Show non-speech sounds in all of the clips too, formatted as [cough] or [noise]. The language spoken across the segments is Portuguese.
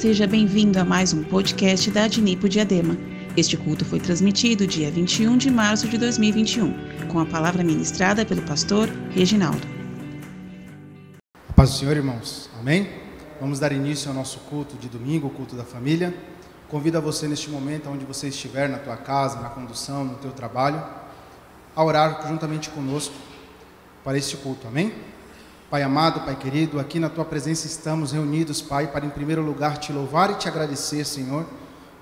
Seja bem-vindo a mais um podcast da Adnipo Diadema. Este culto foi transmitido dia 21 de março de 2021, com a palavra ministrada pelo pastor Reginaldo. Paz do Senhor, irmãos. Amém? Vamos dar início ao nosso culto de domingo, o culto da família. Convido a você neste momento, onde você estiver, na tua casa, na condução, no teu trabalho, a orar juntamente conosco para este culto. Amém? Pai amado, Pai querido, aqui na tua presença estamos reunidos, Pai, para em primeiro lugar te louvar e te agradecer, Senhor,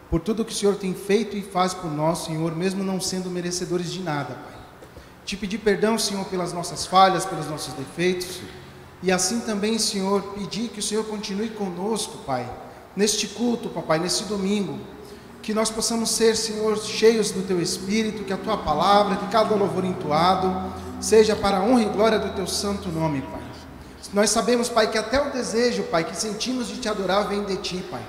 por tudo que o Senhor tem feito e faz por nós, Senhor, mesmo não sendo merecedores de nada, Pai. Te pedir perdão, Senhor, pelas nossas falhas, pelos nossos defeitos, e assim também, Senhor, pedir que o Senhor continue conosco, Pai, neste culto, Papai, neste domingo, que nós possamos ser, Senhor, cheios do Teu Espírito, que a Tua palavra, que cada louvor entoado, seja para a honra e glória do Teu santo nome, Pai. Nós sabemos, Pai, que até o desejo, Pai, que sentimos de te adorar vem de ti, Pai.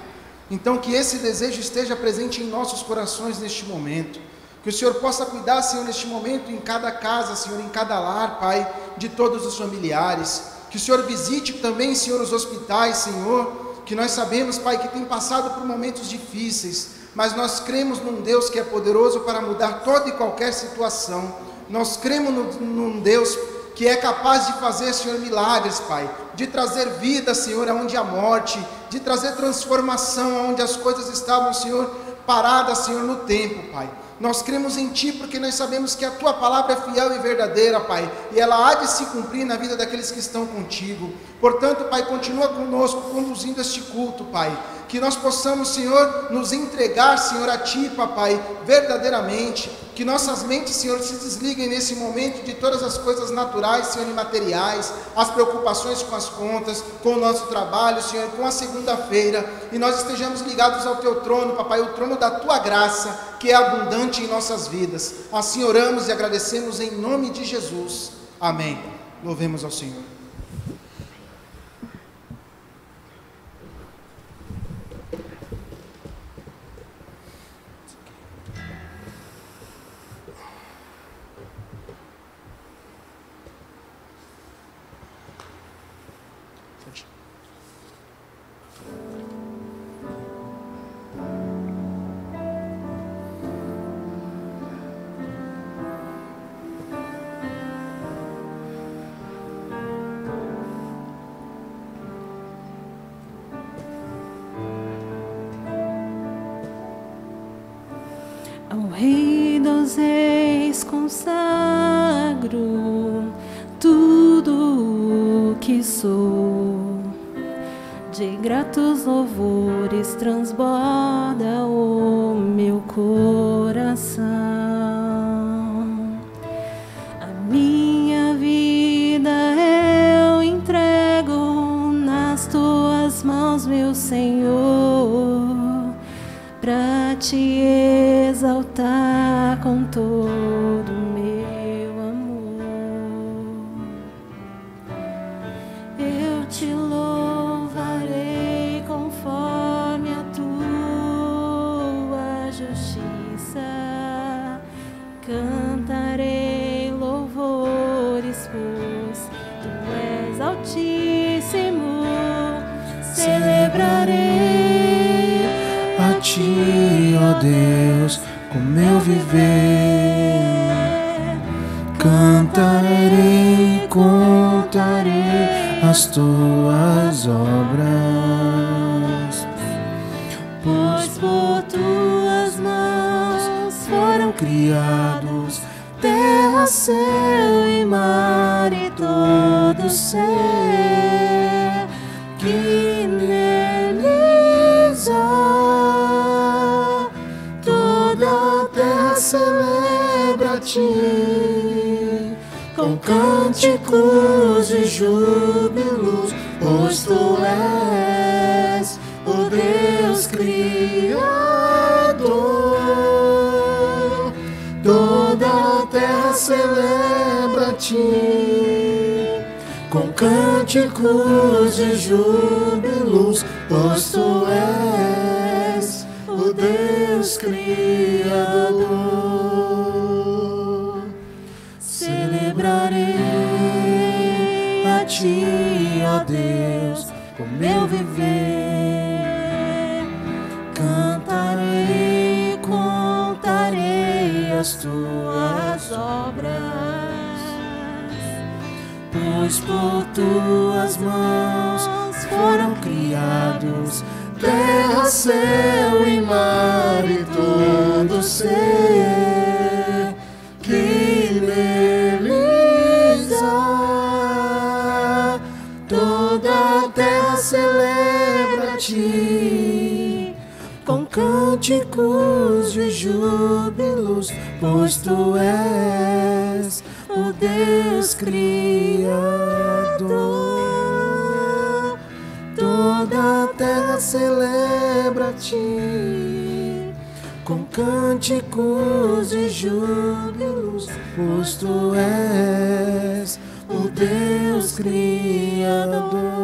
Então, que esse desejo esteja presente em nossos corações neste momento. Que o Senhor possa cuidar, Senhor, neste momento, em cada casa, Senhor, em cada lar, Pai, de todos os familiares. Que o Senhor visite também, Senhor, os hospitais, Senhor, que nós sabemos, Pai, que tem passado por momentos difíceis, mas nós cremos num Deus que é poderoso para mudar toda e qualquer situação. Nós cremos num Deus que é capaz de fazer, Senhor, milagres, Pai, de trazer vida, Senhor, aonde há morte, de trazer transformação aonde as coisas estavam, Senhor, paradas, Senhor, no tempo, Pai. Nós cremos em Ti porque nós sabemos que a Tua palavra é fiel e verdadeira, Pai, e ela há de se cumprir na vida daqueles que estão contigo. Portanto, Pai, continua conosco, conduzindo este culto, Pai que nós possamos, Senhor, nos entregar, Senhor, a Ti, Papai, verdadeiramente, que nossas mentes, Senhor, se desliguem nesse momento de todas as coisas naturais, Senhor, e materiais, as preocupações com as contas, com o nosso trabalho, Senhor, com a segunda-feira, e nós estejamos ligados ao Teu trono, Papai, o trono da Tua graça, que é abundante em nossas vidas. Assim oramos e agradecemos em nome de Jesus. Amém. Louvemos ao Senhor. Consagro tudo o que sou. De gratos louvores transborda celebrarei a Ti, ó Deus, o meu viver. Cantarei, contarei as Tuas obras, pois por Tuas mãos foram criados terra, céu e mar e todo o ser. cânticos de júbilos, pois tu és o Deus Criador. Toda a terra celebra ti com cânticos e júbilos, pois tu és o Deus Criador.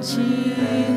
情。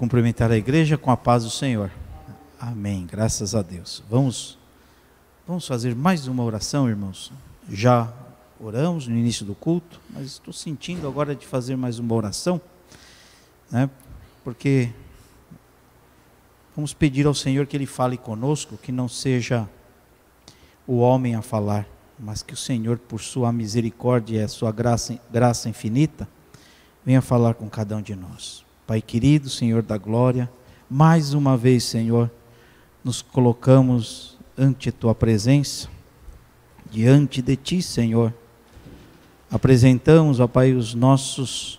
Cumprimentar a igreja com a paz do Senhor. Amém. Graças a Deus. Vamos vamos fazer mais uma oração, irmãos. Já oramos no início do culto, mas estou sentindo agora de fazer mais uma oração, né? Porque vamos pedir ao Senhor que ele fale conosco, que não seja o homem a falar, mas que o Senhor, por sua misericórdia e a sua graça, graça infinita, venha falar com cada um de nós. Pai querido, Senhor da glória, mais uma vez, Senhor, nos colocamos ante a tua presença, diante de ti, Senhor. Apresentamos, ó Pai, os nossos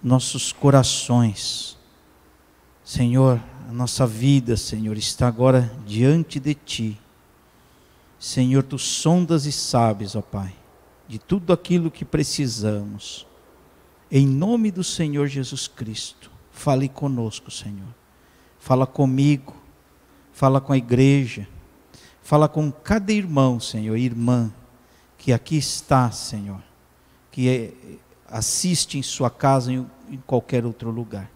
nossos corações. Senhor, a nossa vida, Senhor, está agora diante de ti. Senhor, tu sondas e sabes, ó Pai, de tudo aquilo que precisamos. Em nome do Senhor Jesus Cristo, fale conosco, Senhor. Fala comigo, fala com a igreja, fala com cada irmão, Senhor, irmã, que aqui está, Senhor, que é, assiste em sua casa, em, em qualquer outro lugar.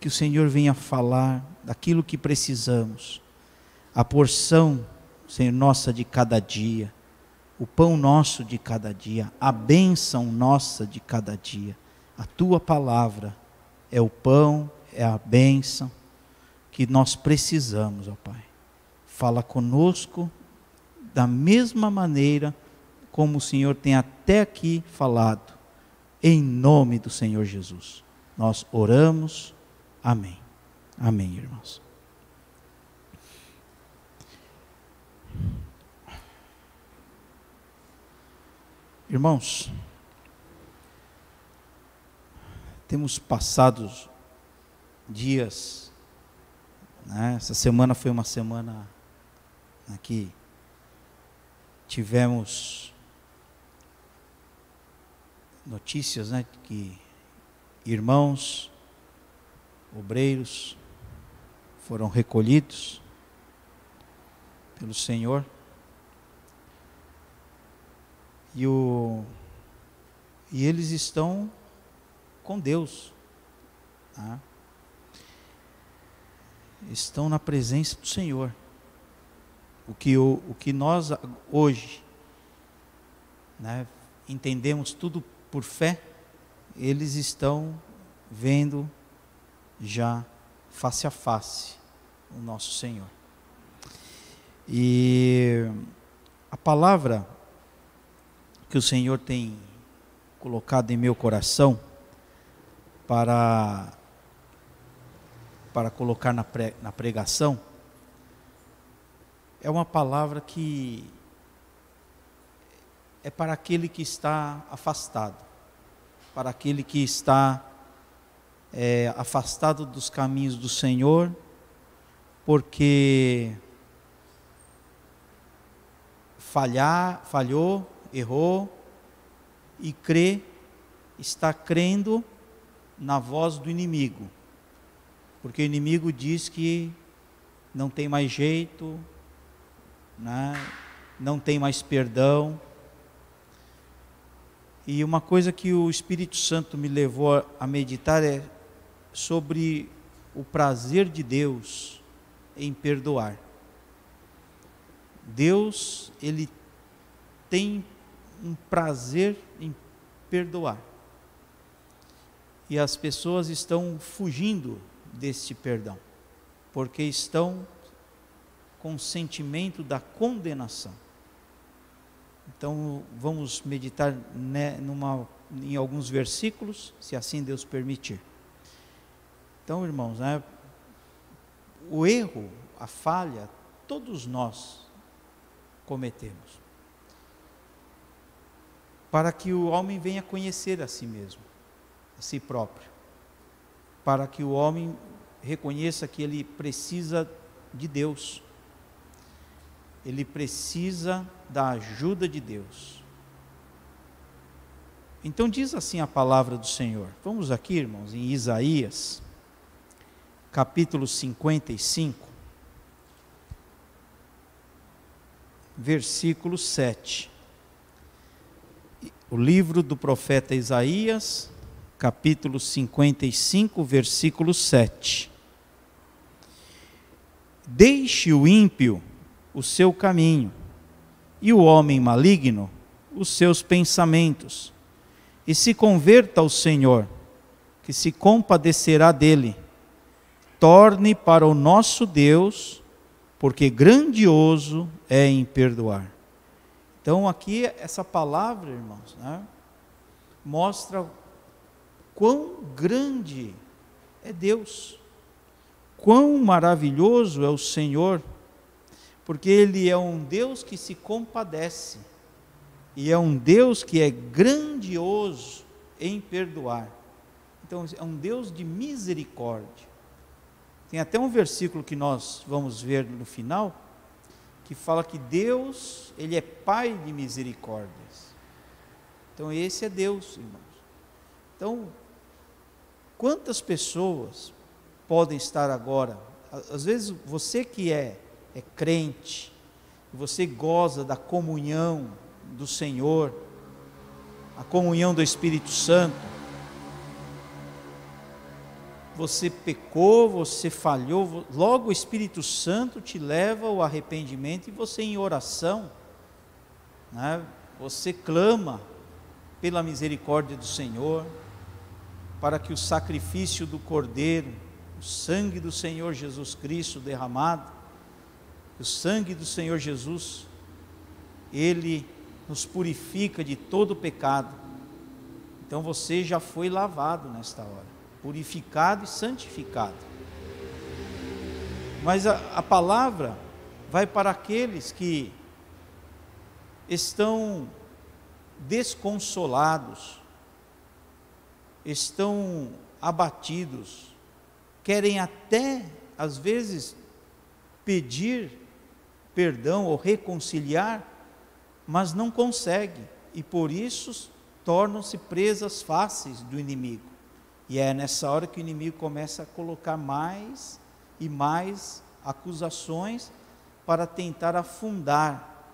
Que o Senhor venha falar daquilo que precisamos, a porção, Senhor, nossa de cada dia o pão nosso de cada dia, a bênção nossa de cada dia. A tua palavra é o pão, é a bênção que nós precisamos, ó Pai. Fala conosco da mesma maneira como o Senhor tem até aqui falado, em nome do Senhor Jesus. Nós oramos. Amém. Amém, irmãos. Irmãos, temos passado dias, né? essa semana foi uma semana aqui tivemos notícias, né, que irmãos, obreiros foram recolhidos pelo Senhor e, o, e eles estão com Deus. Tá? Estão na presença do Senhor. O que, o, o que nós hoje né, entendemos tudo por fé, eles estão vendo já face a face o nosso Senhor. E a palavra que o Senhor tem colocado em meu coração para para colocar na, pre, na pregação é uma palavra que é para aquele que está afastado, para aquele que está é, afastado dos caminhos do Senhor, porque falhar, falhou errou e crê, está crendo na voz do inimigo. Porque o inimigo diz que não tem mais jeito, né? não tem mais perdão. E uma coisa que o Espírito Santo me levou a meditar é sobre o prazer de Deus em perdoar. Deus, ele tem um prazer em perdoar. E as pessoas estão fugindo deste perdão, porque estão com o sentimento da condenação. Então vamos meditar né, numa, em alguns versículos, se assim Deus permitir. Então, irmãos, né, o erro, a falha, todos nós cometemos para que o homem venha conhecer a si mesmo, a si próprio, para que o homem reconheça que ele precisa de Deus, ele precisa da ajuda de Deus. Então diz assim a palavra do Senhor. Vamos aqui, irmãos, em Isaías, capítulo 55, versículo 7 o livro do profeta Isaías, capítulo 55, versículo 7. Deixe o ímpio o seu caminho, e o homem maligno os seus pensamentos, e se converta ao Senhor, que se compadecerá dele. Torne para o nosso Deus, porque grandioso é em perdoar. Então, aqui, essa palavra, irmãos, né, mostra quão grande é Deus, quão maravilhoso é o Senhor, porque Ele é um Deus que se compadece, e é um Deus que é grandioso em perdoar. Então, é um Deus de misericórdia. Tem até um versículo que nós vamos ver no final, que fala que Deus, Ele é Pai de misericórdias. Então, esse é Deus, irmãos. Então, quantas pessoas podem estar agora? Às vezes, você que é, é crente, você goza da comunhão do Senhor, a comunhão do Espírito Santo, você pecou, você falhou, logo o Espírito Santo te leva ao arrependimento e você em oração, né, você clama pela misericórdia do Senhor, para que o sacrifício do Cordeiro, o sangue do Senhor Jesus Cristo derramado, o sangue do Senhor Jesus, ele nos purifica de todo pecado. Então você já foi lavado nesta hora purificado e santificado. Mas a, a palavra vai para aqueles que estão desconsolados, estão abatidos, querem até, às vezes, pedir perdão ou reconciliar, mas não conseguem, e por isso tornam-se presas fáceis do inimigo. E é nessa hora que o inimigo começa a colocar mais e mais acusações para tentar afundar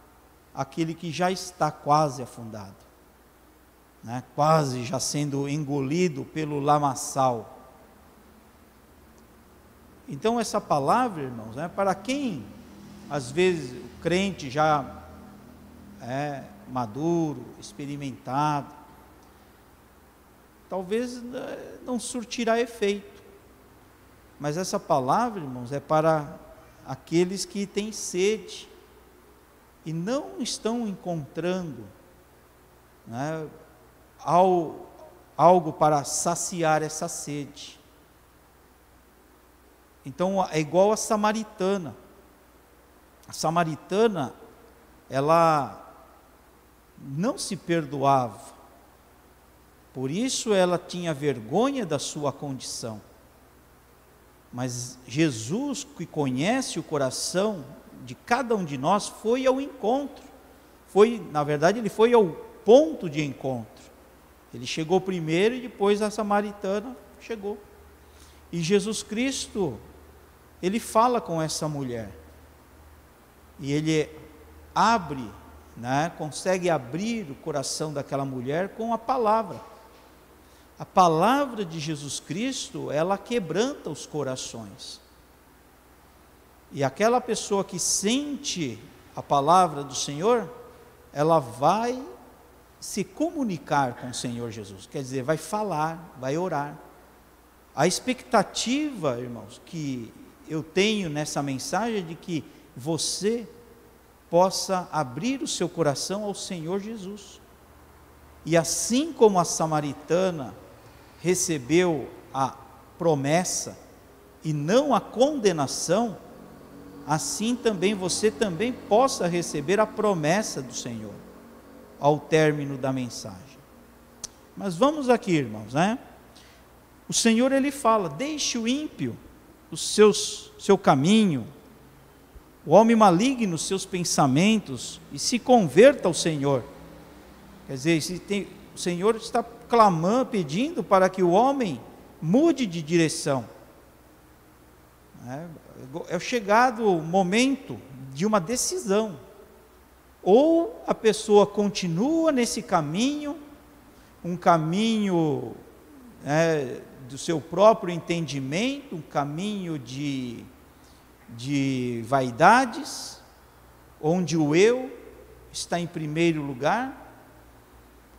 aquele que já está quase afundado, né? quase já sendo engolido pelo lamaçal. Então, essa palavra, irmãos, né, para quem às vezes o crente já é maduro, experimentado, talvez né, não surtirá efeito. Mas essa palavra, irmãos, é para aqueles que têm sede e não estão encontrando né, ao, algo para saciar essa sede. Então é igual a samaritana. A samaritana, ela não se perdoava por isso ela tinha vergonha da sua condição. Mas Jesus, que conhece o coração de cada um de nós, foi ao encontro. Foi, na verdade, ele foi ao ponto de encontro. Ele chegou primeiro e depois a samaritana chegou. E Jesus Cristo, ele fala com essa mulher. E ele abre, né, consegue abrir o coração daquela mulher com a palavra a palavra de Jesus Cristo, ela quebranta os corações. E aquela pessoa que sente a palavra do Senhor, ela vai se comunicar com o Senhor Jesus, quer dizer, vai falar, vai orar. A expectativa, irmãos, que eu tenho nessa mensagem é de que você possa abrir o seu coração ao Senhor Jesus. E assim como a samaritana recebeu a promessa e não a condenação, assim também você também possa receber a promessa do Senhor ao término da mensagem. Mas vamos aqui, irmãos, né? O Senhor ele fala: "Deixe o ímpio os seus seu caminho, o homem maligno seus pensamentos e se converta ao Senhor". Quer dizer, tem, o Senhor está clamando, pedindo para que o homem mude de direção. É, é chegado o momento de uma decisão. Ou a pessoa continua nesse caminho, um caminho é, do seu próprio entendimento, um caminho de, de vaidades, onde o eu está em primeiro lugar,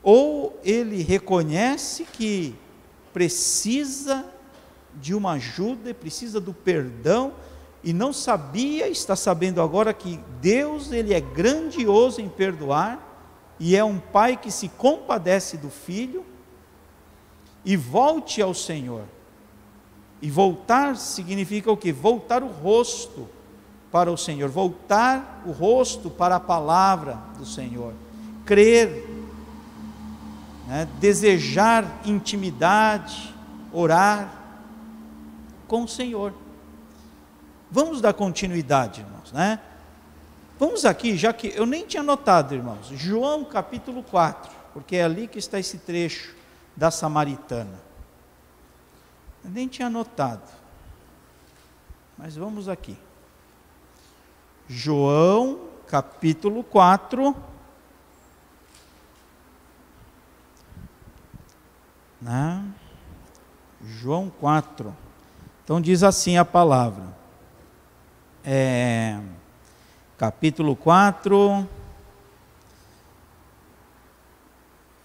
ou ele reconhece que precisa de uma ajuda, precisa do perdão e não sabia, está sabendo agora que Deus ele é grandioso em perdoar e é um pai que se compadece do filho e volte ao Senhor. E voltar significa o que? Voltar o rosto para o Senhor, voltar o rosto para a palavra do Senhor, crer, né? desejar intimidade, orar com o Senhor. Vamos dar continuidade, irmãos, né? Vamos aqui, já que eu nem tinha notado, irmãos, João capítulo 4, porque é ali que está esse trecho da samaritana. Eu nem tinha notado. Mas vamos aqui. João capítulo 4. Né? João 4. Então diz assim a palavra. É, capítulo 4,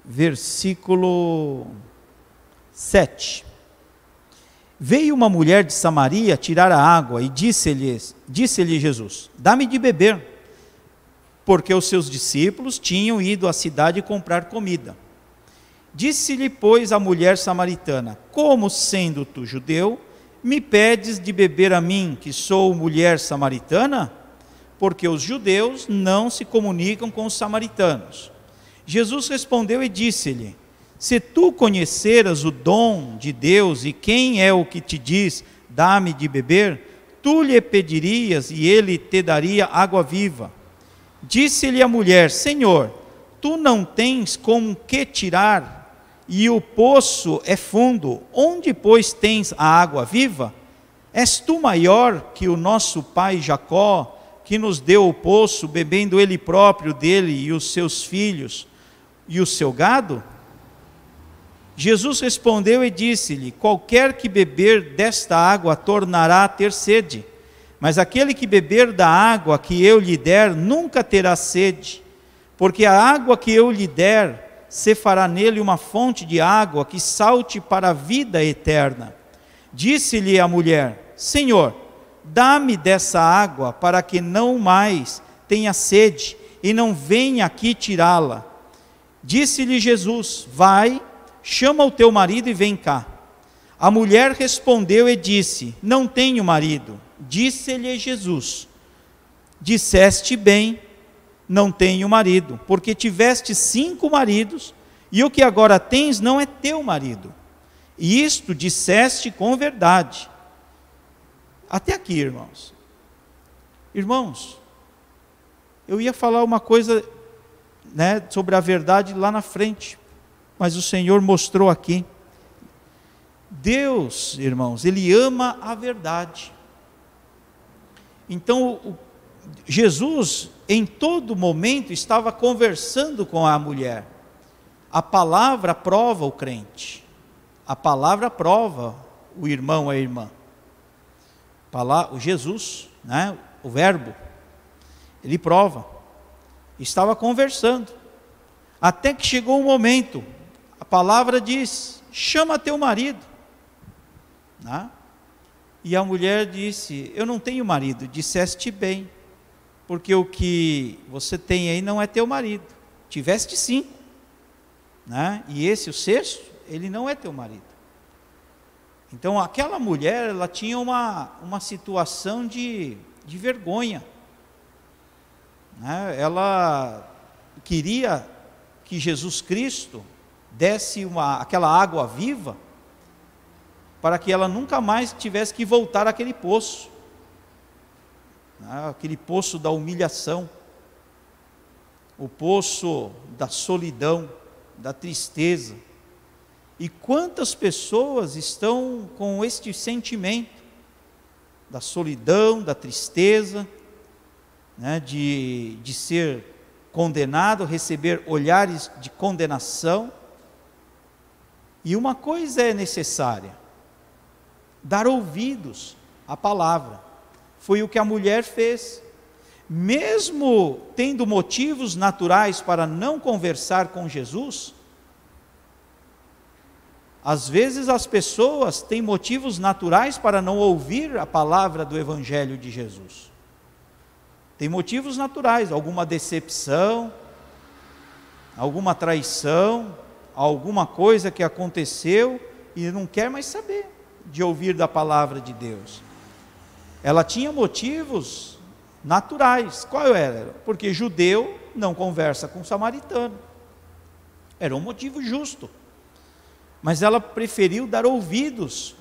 versículo 7. Veio uma mulher de Samaria tirar a água e disse-lhe disse Jesus: Dá-me de beber, porque os seus discípulos tinham ido à cidade comprar comida. Disse-lhe, pois, a mulher samaritana: Como sendo tu judeu, me pedes de beber a mim, que sou mulher samaritana? Porque os judeus não se comunicam com os samaritanos. Jesus respondeu e disse-lhe: Se tu conheceras o dom de Deus e quem é o que te diz, dá-me de beber, tu lhe pedirias e ele te daria água viva. Disse-lhe a mulher: Senhor, tu não tens com que tirar e o poço é fundo, onde, pois, tens a água viva? És tu maior que o nosso pai Jacó, que nos deu o poço, bebendo ele próprio dele e os seus filhos e o seu gado? Jesus respondeu e disse-lhe: Qualquer que beber desta água tornará a ter sede, mas aquele que beber da água que eu lhe der nunca terá sede, porque a água que eu lhe der se fará nele uma fonte de água que salte para a vida eterna. Disse-lhe a mulher: Senhor, dá-me dessa água para que não mais tenha sede e não venha aqui tirá-la. Disse-lhe Jesus: Vai, chama o teu marido e vem cá. A mulher respondeu e disse: Não tenho marido. Disse-lhe Jesus: Disseste bem não tenho marido, porque tiveste cinco maridos, e o que agora tens não é teu marido. E isto disseste com verdade. Até aqui, irmãos. Irmãos, eu ia falar uma coisa né, sobre a verdade lá na frente, mas o Senhor mostrou aqui. Deus, irmãos, Ele ama a verdade. Então, o, Jesus, em todo momento, estava conversando com a mulher. A palavra prova o crente. A palavra prova o irmão, a irmã. O Jesus, né? o Verbo, ele prova. Estava conversando. Até que chegou um momento, a palavra diz: chama teu marido. Né? E a mulher disse: Eu não tenho marido. Disseste bem porque o que você tem aí não é teu marido. Tiveste cinco, né? e esse, o sexto, ele não é teu marido. Então, aquela mulher, ela tinha uma, uma situação de, de vergonha. Né? Ela queria que Jesus Cristo desse uma, aquela água viva, para que ela nunca mais tivesse que voltar àquele poço aquele poço da humilhação, o poço da solidão, da tristeza. E quantas pessoas estão com este sentimento da solidão, da tristeza, né, de, de ser condenado, receber olhares de condenação, E uma coisa é necessária: dar ouvidos à palavra. Foi o que a mulher fez. Mesmo tendo motivos naturais para não conversar com Jesus, às vezes as pessoas têm motivos naturais para não ouvir a palavra do Evangelho de Jesus. Tem motivos naturais, alguma decepção, alguma traição, alguma coisa que aconteceu e não quer mais saber de ouvir da palavra de Deus. Ela tinha motivos naturais. Qual era? Porque judeu não conversa com samaritano. Era um motivo justo. Mas ela preferiu dar ouvidos.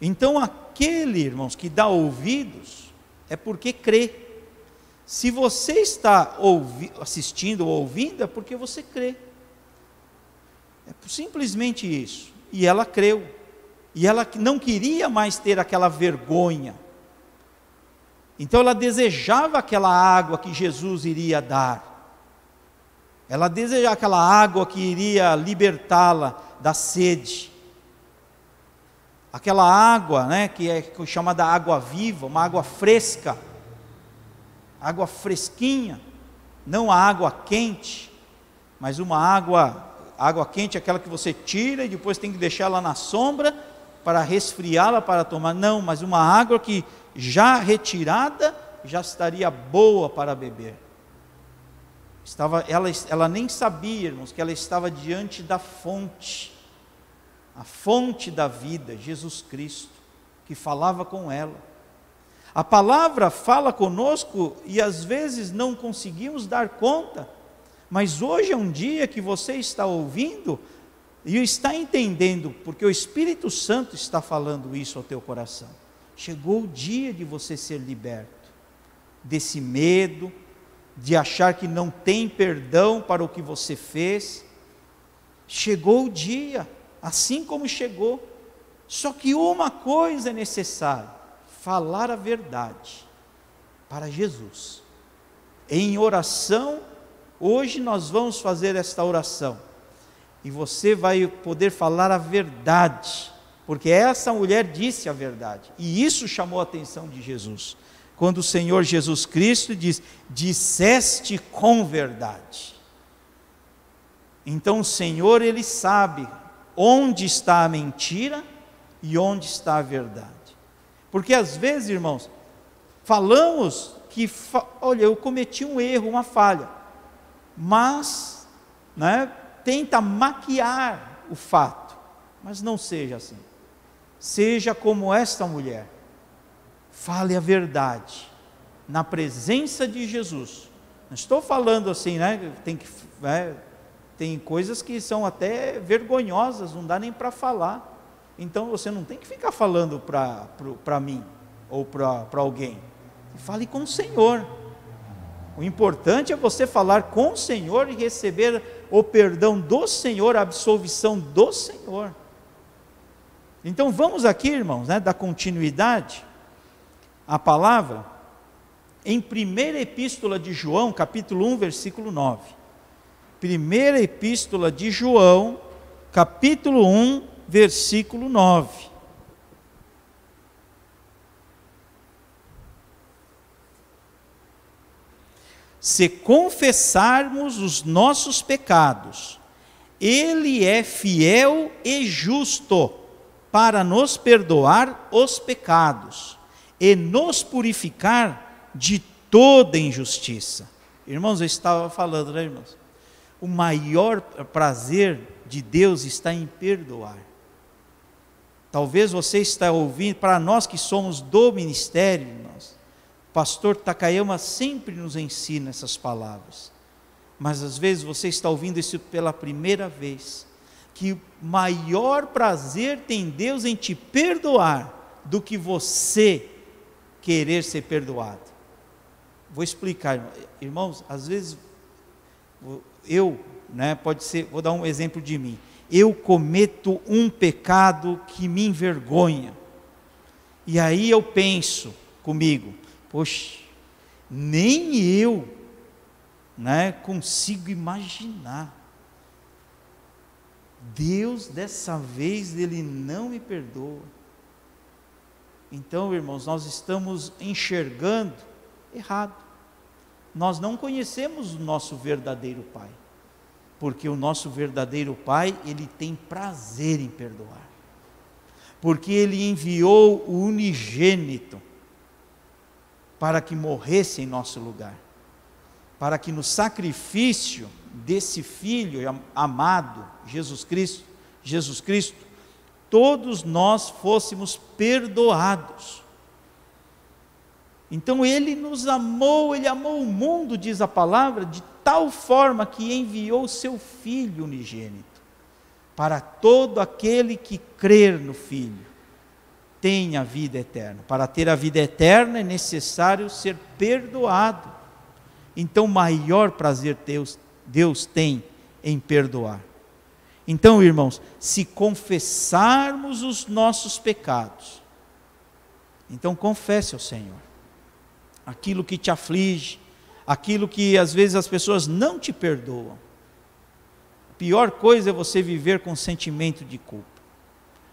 Então, aquele, irmãos, que dá ouvidos, é porque crê. Se você está ouvi assistindo ou ouvindo, é porque você crê. É simplesmente isso. E ela creu. E ela não queria mais ter aquela vergonha. Então ela desejava aquela água que Jesus iria dar. Ela desejava aquela água que iria libertá-la da sede. Aquela água, né, que é chamada água viva, uma água fresca. Água fresquinha, não a água quente, mas uma água água quente é aquela que você tira e depois tem que deixar ela na sombra para resfriá-la para tomar. Não, mas uma água que já retirada já estaria boa para beber. Estava, ela, ela nem sabia, irmãos, que ela estava diante da fonte, a fonte da vida, Jesus Cristo, que falava com ela. A palavra fala conosco e às vezes não conseguimos dar conta mas hoje é um dia que você está ouvindo e está entendendo, porque o Espírito Santo está falando isso ao teu coração. Chegou o dia de você ser liberto desse medo, de achar que não tem perdão para o que você fez. Chegou o dia, assim como chegou. Só que uma coisa é necessária: falar a verdade para Jesus, em oração Hoje nós vamos fazer esta oração e você vai poder falar a verdade, porque essa mulher disse a verdade, e isso chamou a atenção de Jesus. Quando o Senhor Jesus Cristo diz: Disseste com verdade. Então o Senhor, Ele sabe onde está a mentira e onde está a verdade. Porque às vezes, irmãos, falamos que, olha, eu cometi um erro, uma falha mas né, tenta maquiar o fato. Mas não seja assim. Seja como esta mulher. Fale a verdade na presença de Jesus. Não estou falando assim, né? Tem, que, é, tem coisas que são até vergonhosas, não dá nem para falar. Então você não tem que ficar falando para mim ou para alguém. Fale com o Senhor. O importante é você falar com o Senhor e receber o perdão do Senhor, a absolvição do Senhor. Então vamos aqui, irmãos, né, dar continuidade à palavra em primeira epístola de João, capítulo 1, versículo 9. Primeira epístola de João, capítulo 1, versículo 9. Se confessarmos os nossos pecados, Ele é fiel e justo para nos perdoar os pecados e nos purificar de toda injustiça. Irmãos, eu estava falando, né, irmãos? O maior prazer de Deus está em perdoar. Talvez você está ouvindo, para nós que somos do ministério, irmãos, pastor Takayama sempre nos ensina essas palavras. Mas às vezes você está ouvindo isso pela primeira vez. Que maior prazer tem Deus em te perdoar do que você querer ser perdoado. Vou explicar, irmãos, às vezes eu, né, pode ser, vou dar um exemplo de mim. Eu cometo um pecado que me envergonha. E aí eu penso comigo, Poxa, nem eu né, consigo imaginar Deus dessa vez ele não me perdoa. Então, irmãos, nós estamos enxergando errado. Nós não conhecemos o nosso verdadeiro Pai, porque o nosso verdadeiro Pai, ele tem prazer em perdoar, porque ele enviou o unigênito para que morresse em nosso lugar, para que no sacrifício desse filho amado, Jesus Cristo, Jesus Cristo, todos nós fôssemos perdoados. Então ele nos amou, ele amou o mundo, diz a palavra, de tal forma que enviou seu filho unigênito, para todo aquele que crer no filho, tenha vida eterna. Para ter a vida eterna é necessário ser perdoado. Então, maior prazer Deus, Deus tem em perdoar. Então, irmãos, se confessarmos os nossos pecados, então confesse ao Senhor aquilo que te aflige, aquilo que às vezes as pessoas não te perdoam. A pior coisa é você viver com sentimento de culpa.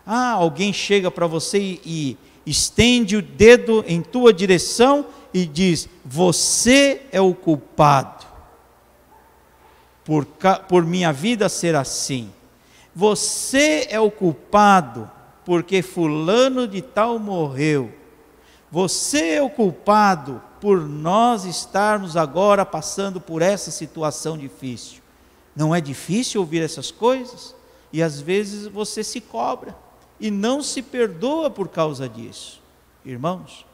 Ah, alguém chega para você e, estende o dedo em tua direção e diz: Você é o culpado por, por minha vida ser assim. Você é o culpado porque Fulano de Tal morreu. Você é o culpado por nós estarmos agora passando por essa situação difícil. Não é difícil ouvir essas coisas? E às vezes você se cobra e não se perdoa por causa disso. Irmãos,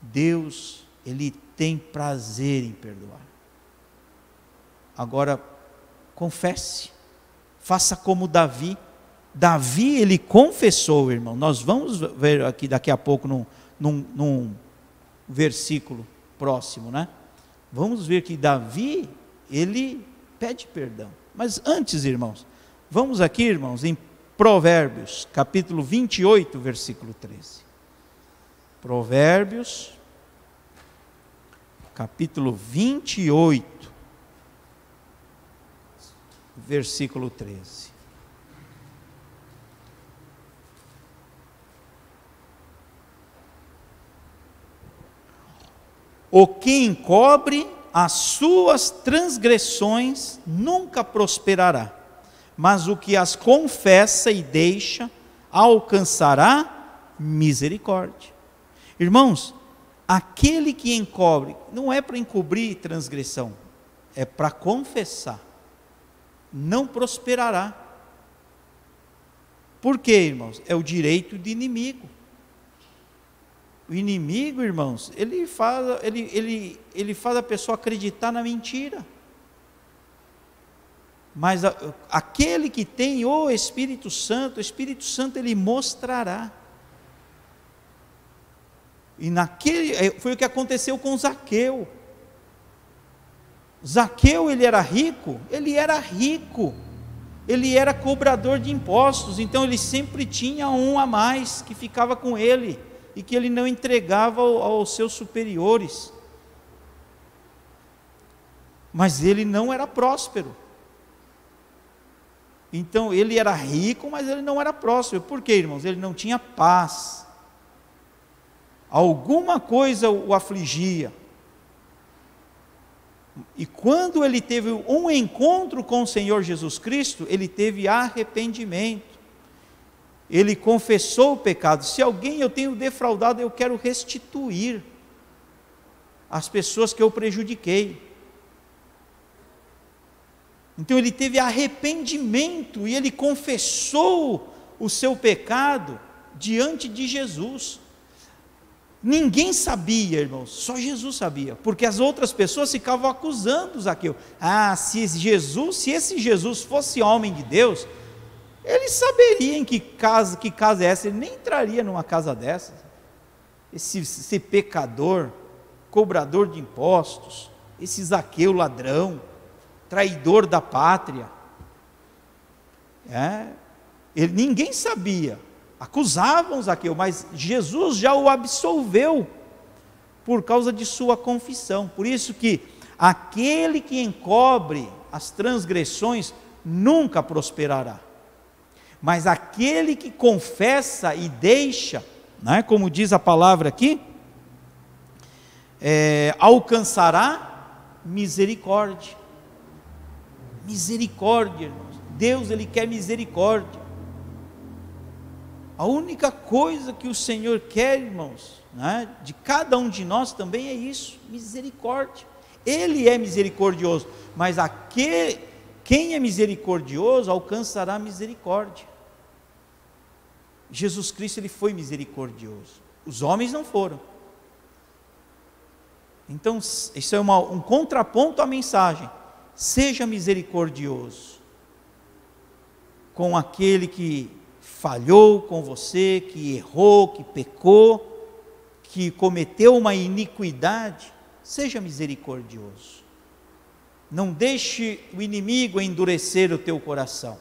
Deus, Ele tem prazer em perdoar. Agora, confesse faça como Davi. Davi, ele confessou, irmão. Nós vamos ver aqui daqui a pouco num, num, num versículo próximo, né? Vamos ver que Davi, ele pede perdão. Mas antes, irmãos, vamos aqui, irmãos, em Provérbios, capítulo 28, versículo 13. Provérbios, capítulo 28 versículo 13. O que encobre as suas transgressões nunca prosperará, mas o que as confessa e deixa alcançará misericórdia. Irmãos, aquele que encobre, não é para encobrir transgressão, é para confessar não prosperará. Por quê, irmãos? É o direito de inimigo. O inimigo, irmãos, ele faz, ele, ele, ele faz a pessoa acreditar na mentira. Mas aquele que tem o Espírito Santo, o Espírito Santo ele mostrará. E naquele é, foi o que aconteceu com Zaqueu. Zaqueu, ele era rico? Ele era rico. Ele era cobrador de impostos, então ele sempre tinha um a mais que ficava com ele e que ele não entregava aos seus superiores. Mas ele não era próspero. Então ele era rico, mas ele não era próspero. Por quê, irmãos? Ele não tinha paz. Alguma coisa o afligia. E quando ele teve um encontro com o Senhor Jesus Cristo, ele teve arrependimento. Ele confessou o pecado. Se alguém eu tenho defraudado, eu quero restituir as pessoas que eu prejudiquei. Então ele teve arrependimento e ele confessou o seu pecado diante de Jesus. Ninguém sabia, irmãos, só Jesus sabia, porque as outras pessoas ficavam acusando Zaqueu. Ah, se Jesus, se esse Jesus fosse homem de Deus, ele saberia em que casa, que casa é essa, ele nem entraria numa casa dessa. Esse, esse pecador, cobrador de impostos, esse Zaqueu ladrão, traidor da pátria. É, ele, ninguém sabia acusavam Zaqueu, mas Jesus já o absolveu por causa de sua confissão. Por isso que aquele que encobre as transgressões nunca prosperará. Mas aquele que confessa e deixa, né, como diz a palavra aqui, é, alcançará misericórdia. Misericórdia, irmãos. Deus, Ele quer misericórdia. A única coisa que o Senhor quer, irmãos, né, de cada um de nós também é isso: misericórdia. Ele é misericordioso, mas aquele, quem é misericordioso alcançará misericórdia. Jesus Cristo ele foi misericordioso. Os homens não foram. Então, isso é uma, um contraponto à mensagem. Seja misericordioso com aquele que falhou com você, que errou, que pecou, que cometeu uma iniquidade. Seja misericordioso. Não deixe o inimigo endurecer o teu coração.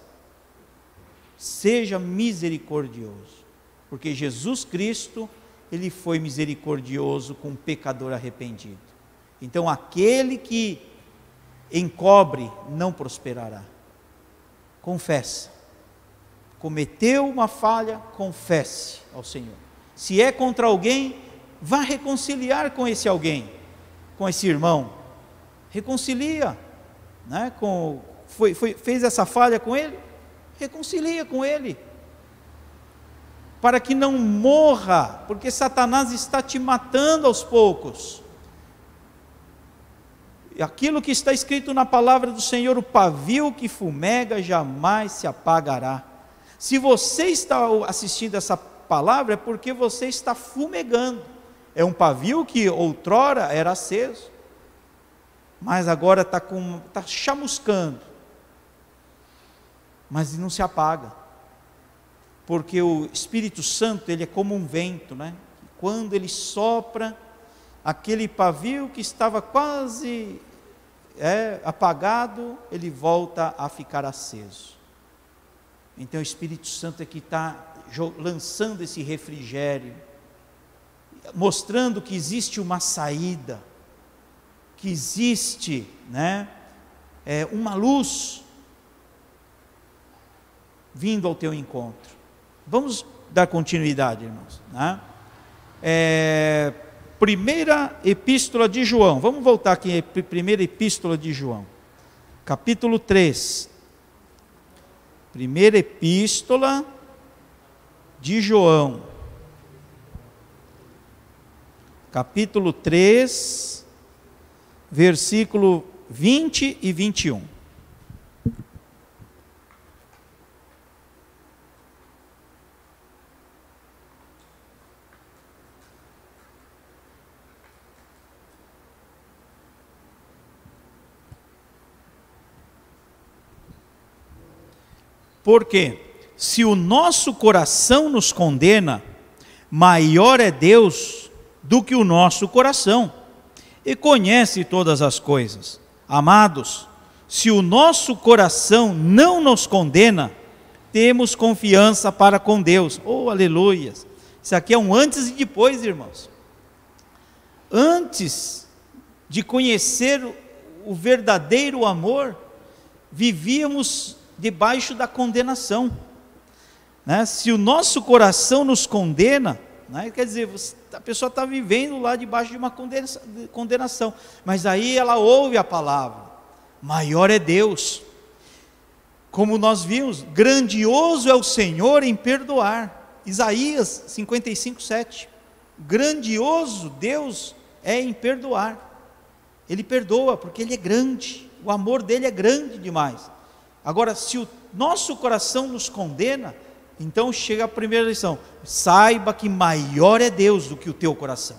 Seja misericordioso, porque Jesus Cristo, ele foi misericordioso com um pecador arrependido. Então, aquele que encobre não prosperará. Confessa. Cometeu uma falha, confesse ao Senhor. Se é contra alguém, vá reconciliar com esse alguém, com esse irmão. Reconcilia, né? Com, foi, foi, fez essa falha com ele, reconcilia com ele, para que não morra, porque Satanás está te matando aos poucos. Aquilo que está escrito na palavra do Senhor, o pavio que fumega jamais se apagará. Se você está assistindo essa palavra, é porque você está fumegando. É um pavio que outrora era aceso, mas agora está tá chamuscando mas não se apaga. Porque o Espírito Santo, ele é como um vento, né? Quando ele sopra, aquele pavio que estava quase é, apagado, ele volta a ficar aceso. Então o Espírito Santo é que está lançando esse refrigério, mostrando que existe uma saída, que existe né, é, uma luz vindo ao teu encontro. Vamos dar continuidade, irmãos. Né? É, primeira epístola de João, vamos voltar aqui, primeira epístola de João, capítulo 3. Primeira epístola de João, capítulo 3, versículo 20 e 21. Porque se o nosso coração nos condena, maior é Deus do que o nosso coração, e conhece todas as coisas. Amados, se o nosso coração não nos condena, temos confiança para com Deus. Oh, aleluia! Isso aqui é um antes e depois, irmãos. Antes de conhecer o verdadeiro amor, vivíamos debaixo da condenação. Né? Se o nosso coração nos condena, né? quer dizer, a pessoa está vivendo lá debaixo de uma condenação, mas aí ela ouve a palavra: maior é Deus. Como nós vimos, grandioso é o Senhor em perdoar. Isaías 55, 7. Grandioso Deus é em perdoar. Ele perdoa porque Ele é grande, o amor dele é grande demais. Agora, se o nosso coração nos condena, então chega a primeira lição: saiba que maior é Deus do que o teu coração.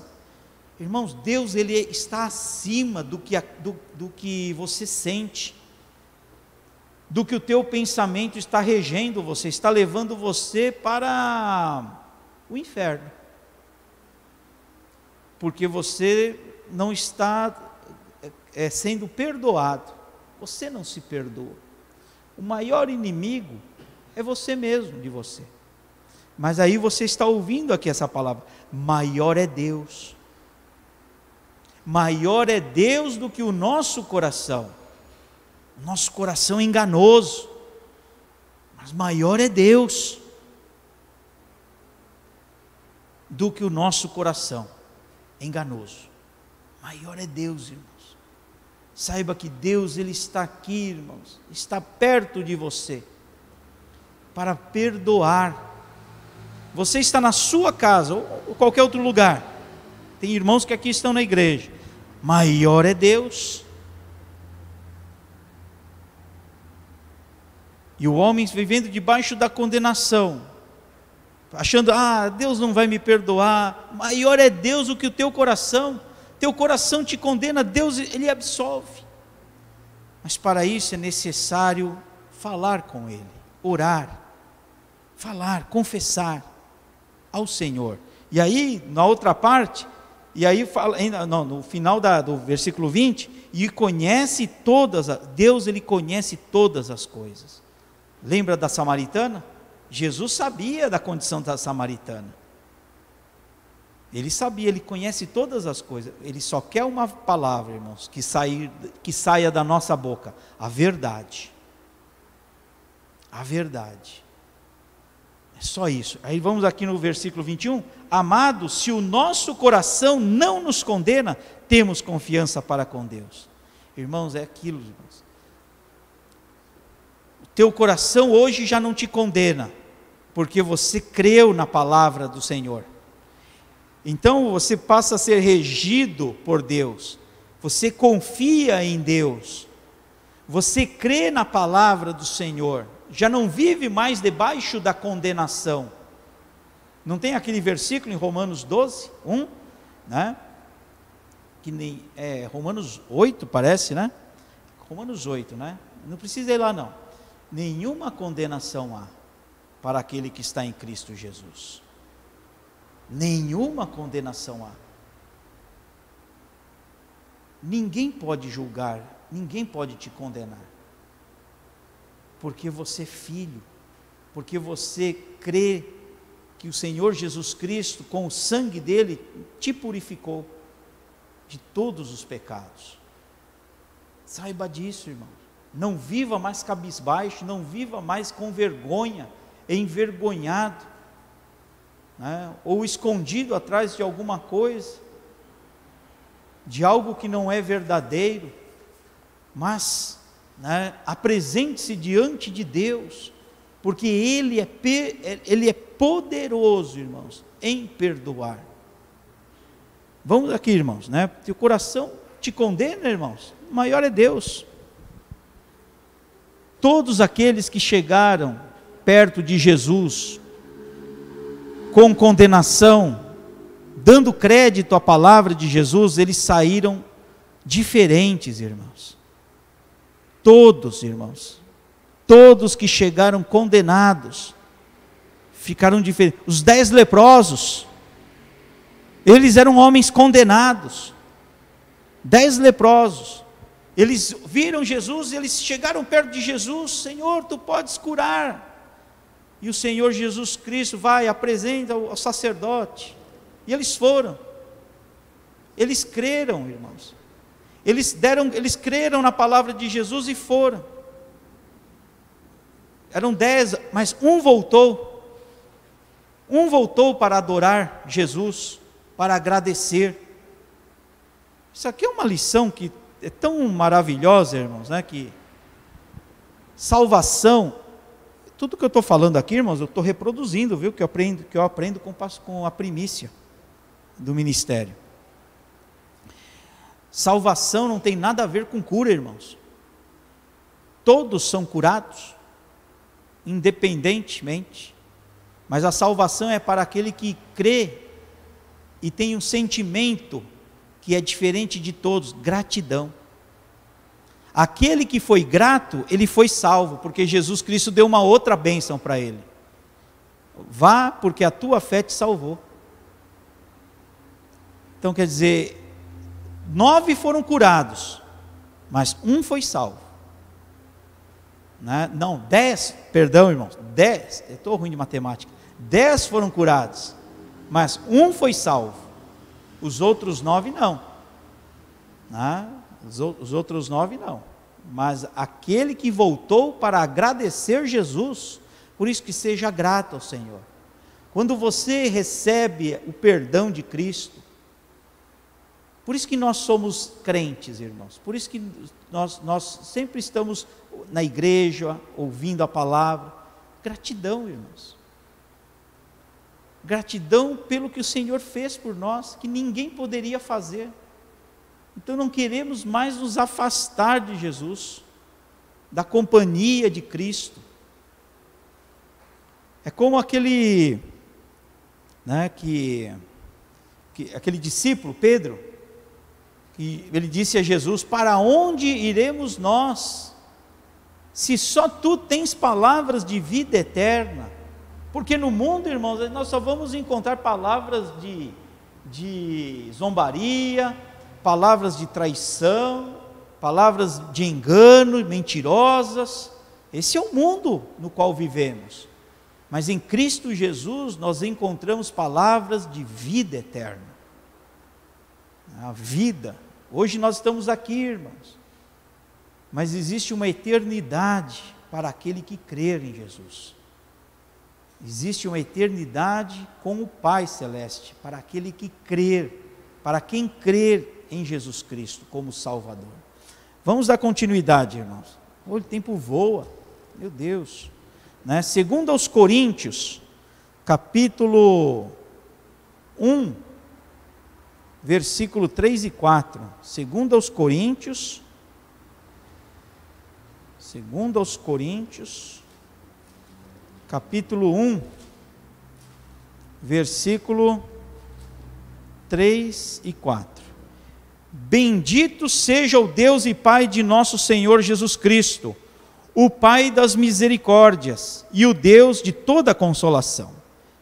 Irmãos, Deus ele está acima do que, do, do que você sente, do que o teu pensamento está regendo você, está levando você para o inferno, porque você não está é, sendo perdoado, você não se perdoa. O maior inimigo é você mesmo de você. Mas aí você está ouvindo aqui essa palavra: maior é Deus. Maior é Deus do que o nosso coração. Nosso coração é enganoso. Mas maior é Deus do que o nosso coração enganoso. Maior é Deus, irmãos. Saiba que Deus ele está aqui, irmãos, está perto de você para perdoar. Você está na sua casa ou qualquer outro lugar. Tem irmãos que aqui estão na igreja. Maior é Deus. E o homem vivendo debaixo da condenação, achando, ah, Deus não vai me perdoar. Maior é Deus do que o teu coração. Teu coração te condena, Deus ele absolve. Mas para isso é necessário falar com ele, orar, falar, confessar ao Senhor. E aí, na outra parte, e aí fala, não, no final da, do versículo 20, e conhece todas, Deus ele conhece todas as coisas. Lembra da samaritana? Jesus sabia da condição da samaritana. Ele sabia, ele conhece todas as coisas. Ele só quer uma palavra, irmãos, que, sair, que saia da nossa boca: a verdade. A verdade. É só isso. Aí vamos aqui no versículo 21. Amados, se o nosso coração não nos condena, temos confiança para com Deus. Irmãos, é aquilo, irmãos. O teu coração hoje já não te condena, porque você creu na palavra do Senhor. Então você passa a ser regido por Deus. Você confia em Deus. Você crê na palavra do Senhor já não vive mais debaixo da condenação. Não tem aquele versículo em Romanos 12, 1, né? Que nem, é, Romanos 8 parece, né? Romanos 8, né? Não precisa ir lá não. Nenhuma condenação há para aquele que está em Cristo Jesus. Nenhuma condenação há. Ninguém pode julgar, ninguém pode te condenar porque você é filho, porque você crê que o Senhor Jesus Cristo, com o sangue dele, te purificou de todos os pecados. Saiba disso, irmão. Não viva mais cabisbaixo, não viva mais com vergonha, envergonhado, né? ou escondido atrás de alguma coisa, de algo que não é verdadeiro, mas né, apresente-se diante de Deus, porque Ele é, Ele é poderoso, irmãos, em perdoar. Vamos aqui, irmãos, né? Teu coração te condena, irmãos. O maior é Deus. Todos aqueles que chegaram perto de Jesus com condenação, dando crédito à palavra de Jesus, eles saíram diferentes, irmãos. Todos, irmãos, todos que chegaram condenados, ficaram diferentes. Os dez leprosos, eles eram homens condenados. Dez leprosos. Eles viram Jesus, eles chegaram perto de Jesus, Senhor, tu podes curar. E o Senhor Jesus Cristo vai, apresenta ao sacerdote. E eles foram. Eles creram, irmãos. Eles deram, eles creram na palavra de Jesus e foram. Eram dez, mas um voltou. Um voltou para adorar Jesus, para agradecer. Isso aqui é uma lição que é tão maravilhosa, irmãos, né? Que salvação, tudo que eu estou falando aqui, irmãos, eu estou reproduzindo, viu? Que eu aprendo, que eu aprendo com, com a primícia do ministério. Salvação não tem nada a ver com cura, irmãos. Todos são curados, independentemente. Mas a salvação é para aquele que crê e tem um sentimento que é diferente de todos gratidão. Aquele que foi grato, ele foi salvo, porque Jesus Cristo deu uma outra bênção para ele. Vá, porque a tua fé te salvou. Então quer dizer, nove foram curados, mas um foi salvo. Né? Não, dez, perdão irmãos, dez, eu estou ruim de matemática. Dez foram curados, mas um foi salvo. Os outros nove não. Né? Os, os outros nove não. Mas aquele que voltou para agradecer Jesus, Por isso que seja grato ao Senhor. Quando você recebe o perdão de Cristo, por isso que nós somos crentes, irmãos. Por isso que nós, nós sempre estamos na igreja, ouvindo a palavra. Gratidão, irmãos. Gratidão pelo que o Senhor fez por nós, que ninguém poderia fazer. Então não queremos mais nos afastar de Jesus, da companhia de Cristo. É como aquele, né, que, que aquele discípulo Pedro, que ele disse a Jesus: Para onde iremos nós? Se só tu tens palavras de vida eterna. Porque no mundo, irmãos, nós só vamos encontrar palavras de, de zombaria, palavras de traição, palavras de engano, mentirosas. Esse é o mundo no qual vivemos. Mas em Cristo Jesus nós encontramos palavras de vida eterna. A vida. Hoje nós estamos aqui, irmãos. Mas existe uma eternidade para aquele que crer em Jesus. Existe uma eternidade com o Pai Celeste, para aquele que crer, para quem crer em Jesus Cristo como Salvador. Vamos dar continuidade, irmãos. O tempo voa, meu Deus. Né? Segundo aos Coríntios, capítulo 1, versículo 3 e 4. Segundo aos Coríntios, segundo aos Coríntios, capítulo 1, versículo 3 e 4. Bendito seja o Deus e Pai de nosso Senhor Jesus Cristo, o Pai das misericórdias e o Deus de toda consolação,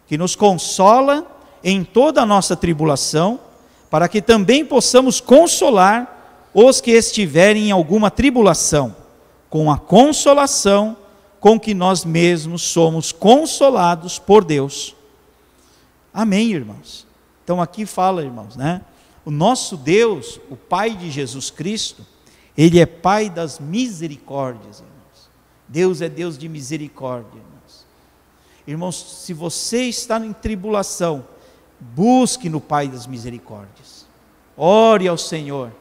que nos consola em toda a nossa tribulação, para que também possamos consolar os que estiverem em alguma tribulação, com a consolação com que nós mesmos somos consolados por Deus. Amém, irmãos. Então aqui fala, irmãos, né? O nosso Deus, o Pai de Jesus Cristo, ele é Pai das misericórdias, irmãos. Deus é Deus de misericórdia, irmãos. Irmãos, se você está em tribulação, busque no Pai das misericórdias. Ore ao Senhor.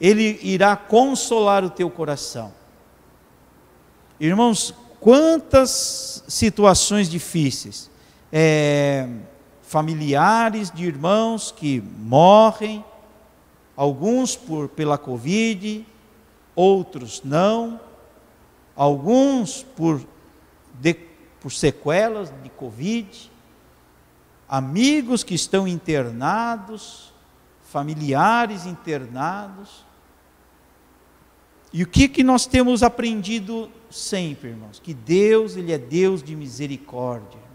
Ele irá consolar o teu coração. Irmãos, quantas situações difíceis, é, familiares de irmãos que morrem, alguns por, pela Covid, outros não, alguns por, de, por sequelas de Covid, amigos que estão internados, familiares internados. E o que, que nós temos aprendido sempre, irmãos, que Deus, Ele é Deus de misericórdia.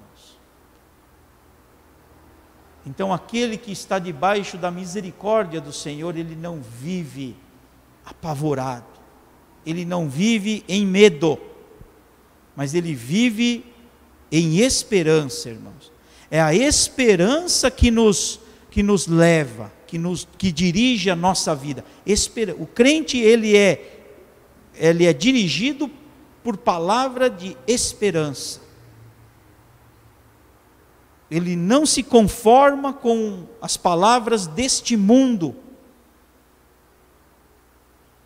Então, aquele que está debaixo da misericórdia do Senhor, ele não vive apavorado, ele não vive em medo, mas ele vive em esperança, irmãos. É a esperança que nos, que nos leva, que, nos, que dirige a nossa vida. O crente, ele é, ele é dirigido por palavra de esperança. Ele não se conforma com as palavras deste mundo,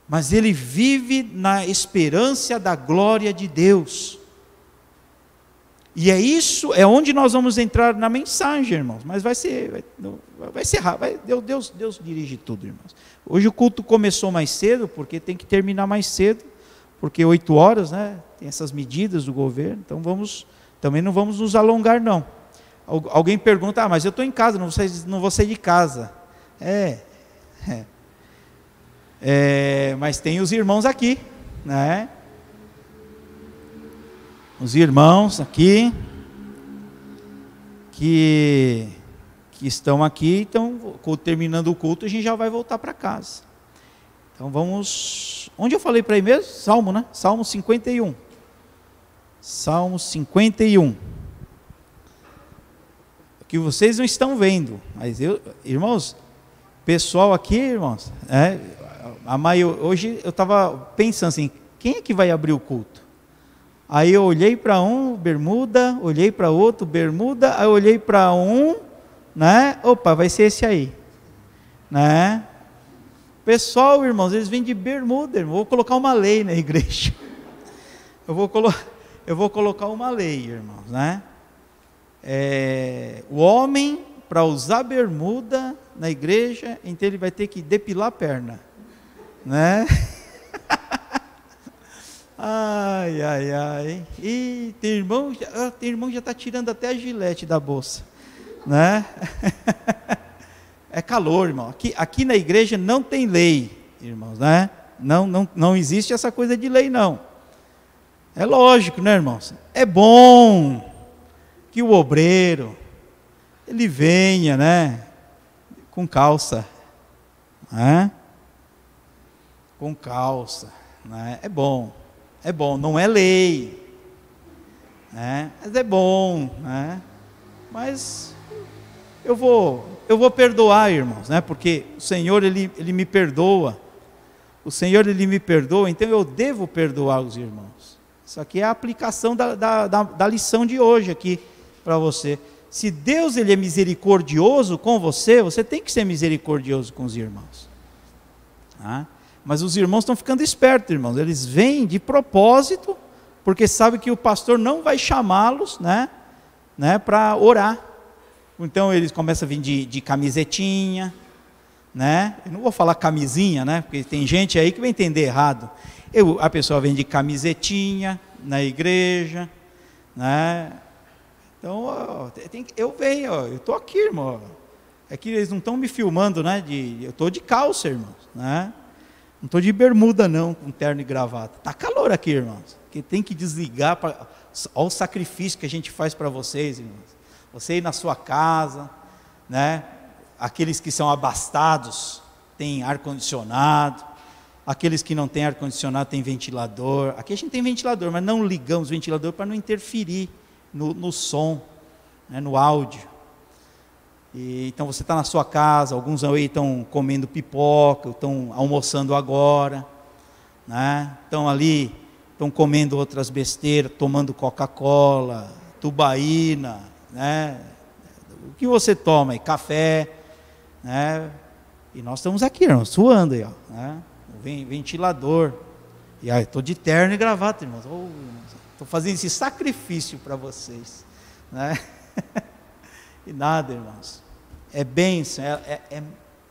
mas ele vive na esperança da glória de Deus. E é isso, é onde nós vamos entrar na mensagem, irmãos. Mas vai ser, vai, vai ser vai, Deus, Deus dirige tudo, irmãos. Hoje o culto começou mais cedo, porque tem que terminar mais cedo porque oito horas, né? Tem essas medidas do governo, então vamos, também não vamos nos alongar não. Alguém pergunta, ah, mas eu estou em casa, não vou, não vou sair de casa. É, é, é, mas tem os irmãos aqui, né? Os irmãos aqui que que estão aqui, então terminando o culto a gente já vai voltar para casa. Então vamos. Onde eu falei para ir mesmo? Salmo, né? Salmo 51. Salmo 51. Que vocês não estão vendo, mas eu, irmãos, pessoal aqui, irmãos, é, a maior, hoje eu estava pensando assim, quem é que vai abrir o culto? Aí eu olhei para um, bermuda, olhei para outro, bermuda, aí eu olhei para um, né? Opa, vai ser esse aí, né? Pessoal, irmãos, eles vêm de bermuda, irmão. Vou colocar uma lei na igreja. [laughs] Eu vou, colo eu vou colocar uma lei, irmãos, né? É, o homem, para usar bermuda na igreja, então ele vai ter que depilar a perna, né? [laughs] ai, ai, ai. E tem irmão, ah, tem irmão já está tirando até a gilete da bolsa, né? [laughs] é calor, irmão. Aqui, aqui na igreja não tem lei, irmãos, né? Não, não, não existe essa coisa de lei, não. É lógico, né, irmãos? É bom que o obreiro ele venha, né, com calça, né? Com calça, né? É bom, é bom. Não é lei, né? Mas é bom, né? Mas eu vou, eu vou perdoar, irmãos, né? Porque o Senhor ele, ele me perdoa. O Senhor ele me perdoa, então eu devo perdoar os irmãos. Isso aqui é a aplicação da, da, da, da lição de hoje aqui para você. Se Deus ele é misericordioso com você, você tem que ser misericordioso com os irmãos. Ah, mas os irmãos estão ficando espertos, irmãos. Eles vêm de propósito, porque sabem que o pastor não vai chamá-los né, né, para orar. Então eles começam a vir de, de camisetinha, né? Eu não vou falar camisinha, né? Porque tem gente aí que vai entender errado. Eu, a pessoa vem de camisetinha na igreja, né? Então, ó, tem, eu venho, ó, eu estou aqui, irmão. É que eles não estão me filmando, né? De, eu estou de calça, irmãos, né? Não estou de bermuda, não, com terno e gravata. Tá calor aqui, irmãos. Que tem que desligar. Pra, olha o sacrifício que a gente faz para vocês, irmãos. Você ir na sua casa, né? Aqueles que são abastados têm ar condicionado Aqueles que não têm ar-condicionado têm ventilador. Aqui a gente tem ventilador, mas não ligamos o ventilador para não interferir no, no som, né, no áudio. E, então você está na sua casa, alguns aí estão comendo pipoca, estão almoçando agora, né? estão ali, estão comendo outras besteiras, tomando Coca-Cola, tubaína, né? o que você toma aí? Café, né? e nós estamos aqui, irmão, suando aí, ó, né? ventilador. E aí, estou de terno e gravata, irmãos. Estou fazendo esse sacrifício para vocês. Né? [laughs] e nada, irmãos. É bênção, é, é, é,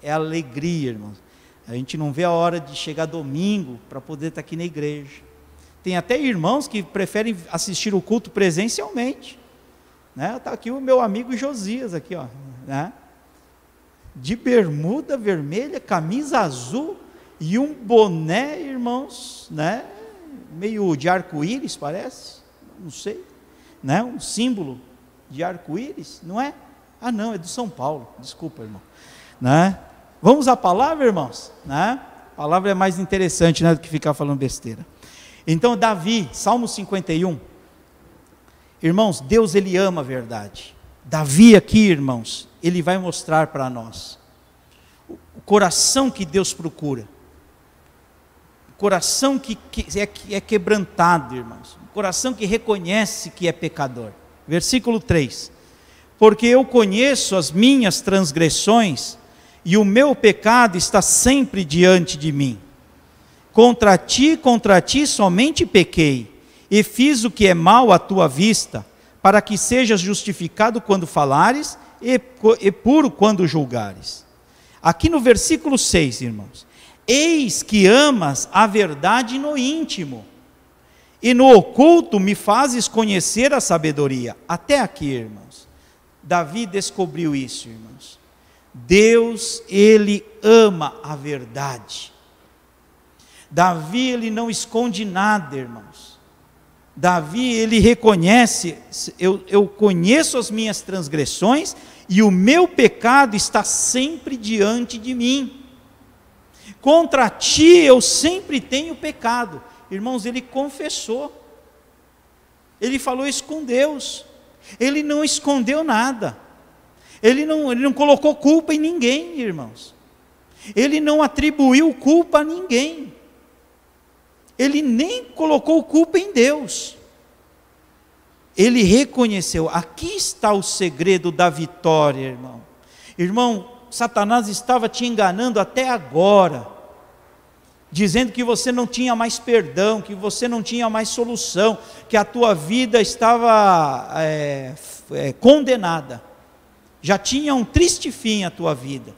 é alegria, irmãos. A gente não vê a hora de chegar domingo para poder estar aqui na igreja. Tem até irmãos que preferem assistir o culto presencialmente. Né? Está aqui o meu amigo Josias aqui, ó, né? De bermuda vermelha, camisa azul, e um boné, irmãos, né? Meio de arco-íris, parece, não sei, né? Um símbolo de arco-íris, não é? Ah, não, é do São Paulo. Desculpa, irmão. Né? Vamos à palavra, irmãos, né? A palavra é mais interessante, né, do que ficar falando besteira. Então, Davi, Salmo 51. Irmãos, Deus ele ama a verdade. Davi aqui, irmãos, ele vai mostrar para nós o coração que Deus procura coração que, que, é, é quebrantado, irmãos, coração que reconhece que é pecador. Versículo 3: Porque eu conheço as minhas transgressões, e o meu pecado está sempre diante de mim. Contra ti, contra ti somente pequei, e fiz o que é mal à tua vista, para que sejas justificado quando falares e, e puro quando julgares. Aqui no versículo 6, irmãos, Eis que amas a verdade no íntimo, e no oculto me fazes conhecer a sabedoria. Até aqui, irmãos. Davi descobriu isso, irmãos. Deus, ele ama a verdade. Davi, ele não esconde nada, irmãos. Davi, ele reconhece, eu, eu conheço as minhas transgressões e o meu pecado está sempre diante de mim. Contra ti eu sempre tenho pecado. Irmãos, ele confessou. Ele falou isso com Deus. Ele não escondeu nada. Ele não, ele não colocou culpa em ninguém, irmãos. Ele não atribuiu culpa a ninguém. Ele nem colocou culpa em Deus. Ele reconheceu, aqui está o segredo da vitória, irmão. Irmão, Satanás estava te enganando até agora, dizendo que você não tinha mais perdão, que você não tinha mais solução, que a tua vida estava é, é, condenada, já tinha um triste fim a tua vida,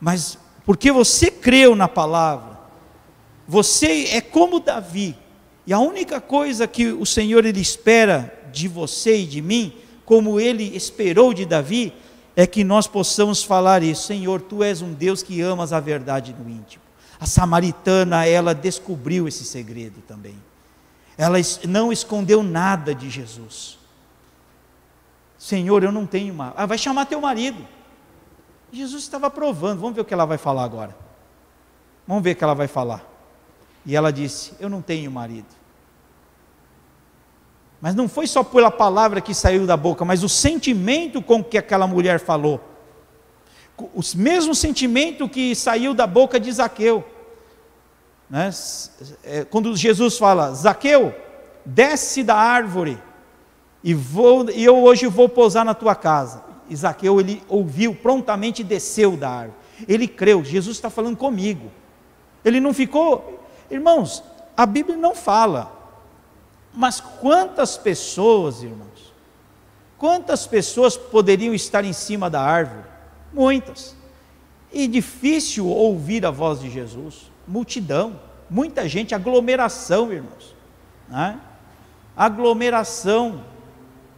mas porque você creu na palavra, você é como Davi, e a única coisa que o Senhor ele espera de você e de mim, como ele esperou de Davi, é que nós possamos falar isso, Senhor, tu és um Deus que amas a verdade no íntimo. A samaritana, ela descobriu esse segredo também. Ela não escondeu nada de Jesus. Senhor, eu não tenho uma. Ah, vai chamar teu marido. Jesus estava provando. Vamos ver o que ela vai falar agora. Vamos ver o que ela vai falar. E ela disse: Eu não tenho marido. Mas não foi só pela palavra que saiu da boca, mas o sentimento com que aquela mulher falou. O mesmo sentimento que saiu da boca de Zaqueu. Né? É, quando Jesus fala, Zaqueu, desce da árvore e, vou, e eu hoje vou pousar na tua casa. E Zaqueu, ele ouviu, prontamente desceu da árvore. Ele creu, Jesus está falando comigo. Ele não ficou, irmãos, a Bíblia não fala, mas quantas pessoas, irmãos, quantas pessoas poderiam estar em cima da árvore? Muitas. E difícil ouvir a voz de Jesus. Multidão, muita gente, aglomeração, irmãos. Né? Aglomeração.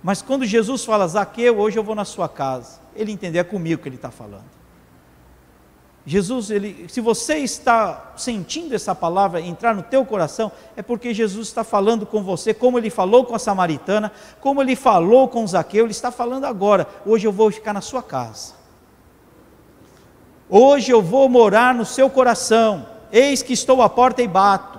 Mas quando Jesus fala, Zaqueu, hoje eu vou na sua casa, ele entendeu, é comigo que ele está falando. Jesus, ele, se você está sentindo essa palavra entrar no teu coração, é porque Jesus está falando com você, como ele falou com a samaritana, como ele falou com Zaqueu, ele está falando agora. Hoje eu vou ficar na sua casa. Hoje eu vou morar no seu coração. Eis que estou à porta e bato.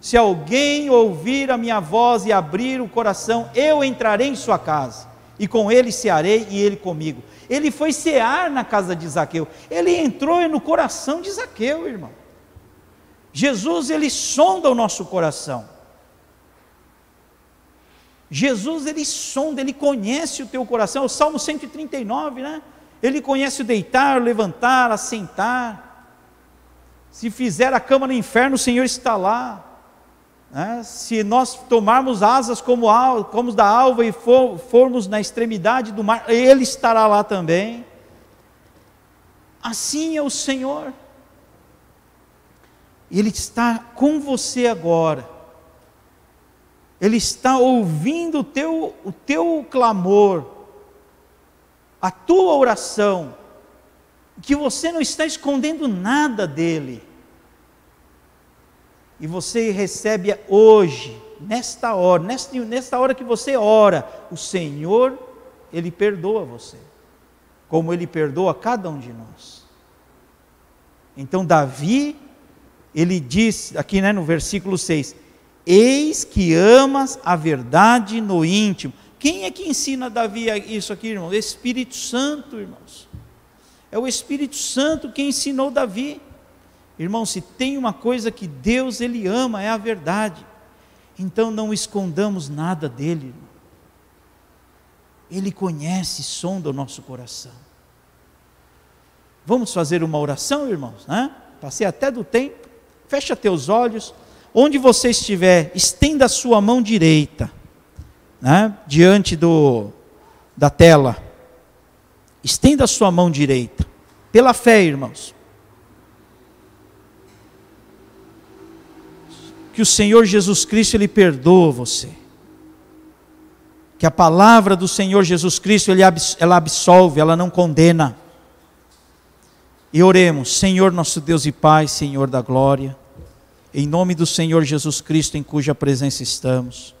Se alguém ouvir a minha voz e abrir o coração, eu entrarei em sua casa, e com ele cearei e ele comigo. Ele foi cear na casa de Zaqueu. Ele entrou no coração de Zaqueu, irmão. Jesus, ele sonda o nosso coração. Jesus, ele sonda, ele conhece o teu coração. O Salmo 139, né? Ele conhece o deitar, o levantar, assentar. Se fizer a cama no inferno, o Senhor está lá. Né? Se nós tomarmos asas como, como da alva e for, formos na extremidade do mar, Ele estará lá também. Assim é o Senhor. Ele está com você agora. Ele está ouvindo o teu, o teu clamor, a tua oração, que você não está escondendo nada dele e você recebe hoje, nesta hora, nesta, nesta hora que você ora, o Senhor, Ele perdoa você, como Ele perdoa cada um de nós. Então, Davi, ele diz aqui né, no versículo 6: Eis que amas a verdade no íntimo. Quem é que ensina Davi isso aqui, irmão? Espírito Santo, irmãos. É o Espírito Santo que ensinou Davi. Irmão, se tem uma coisa que Deus ele ama, é a verdade. Então não escondamos nada dele. Ele conhece, sonda o nosso coração. Vamos fazer uma oração, irmãos? Né? Passei até do tempo. Fecha teus olhos. Onde você estiver, estenda a sua mão direita, né? diante do, da tela. Estenda a sua mão direita. Pela fé, irmãos. que o Senhor Jesus Cristo ele perdoa você. Que a palavra do Senhor Jesus Cristo ele, ela absolve, ela não condena. E oremos, Senhor nosso Deus e Pai, Senhor da glória, em nome do Senhor Jesus Cristo, em cuja presença estamos,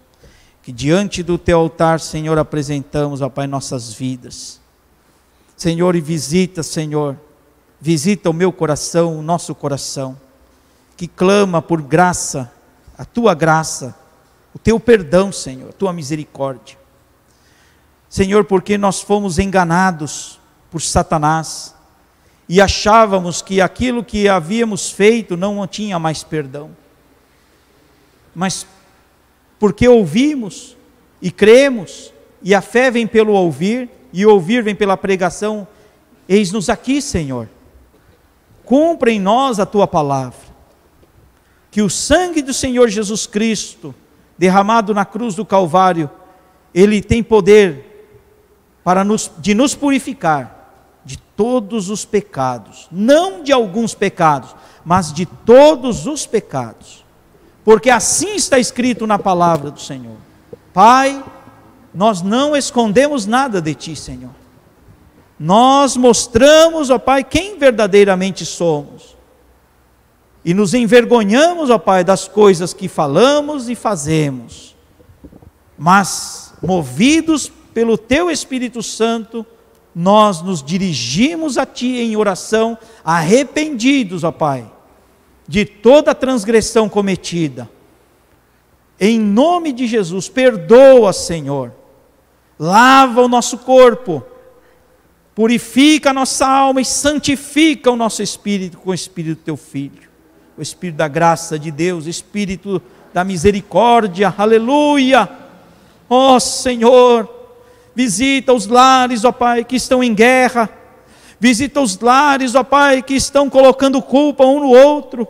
que diante do teu altar, Senhor, apresentamos, ó Pai, nossas vidas. Senhor, e visita, Senhor, visita o meu coração, o nosso coração, que clama por graça, a tua graça, o teu perdão, Senhor, a tua misericórdia. Senhor, porque nós fomos enganados por Satanás e achávamos que aquilo que havíamos feito não tinha mais perdão. Mas porque ouvimos e cremos, e a fé vem pelo ouvir, e ouvir vem pela pregação. Eis-nos aqui, Senhor. Cumpra em nós a tua palavra. Que o sangue do Senhor Jesus Cristo, derramado na cruz do Calvário, ele tem poder para nos, de nos purificar de todos os pecados, não de alguns pecados, mas de todos os pecados, porque assim está escrito na palavra do Senhor. Pai, nós não escondemos nada de Ti, Senhor. Nós mostramos, ó Pai, quem verdadeiramente somos. E nos envergonhamos, ó Pai, das coisas que falamos e fazemos. Mas, movidos pelo Teu Espírito Santo, nós nos dirigimos a Ti em oração, arrependidos, ó Pai, de toda transgressão cometida. Em nome de Jesus, perdoa, Senhor. Lava o nosso corpo, purifica a nossa alma e santifica o nosso espírito com o espírito do teu filho, o espírito da graça de Deus, o espírito da misericórdia, aleluia. Ó oh, Senhor, visita os lares, ó Pai, que estão em guerra, visita os lares, ó Pai, que estão colocando culpa um no outro,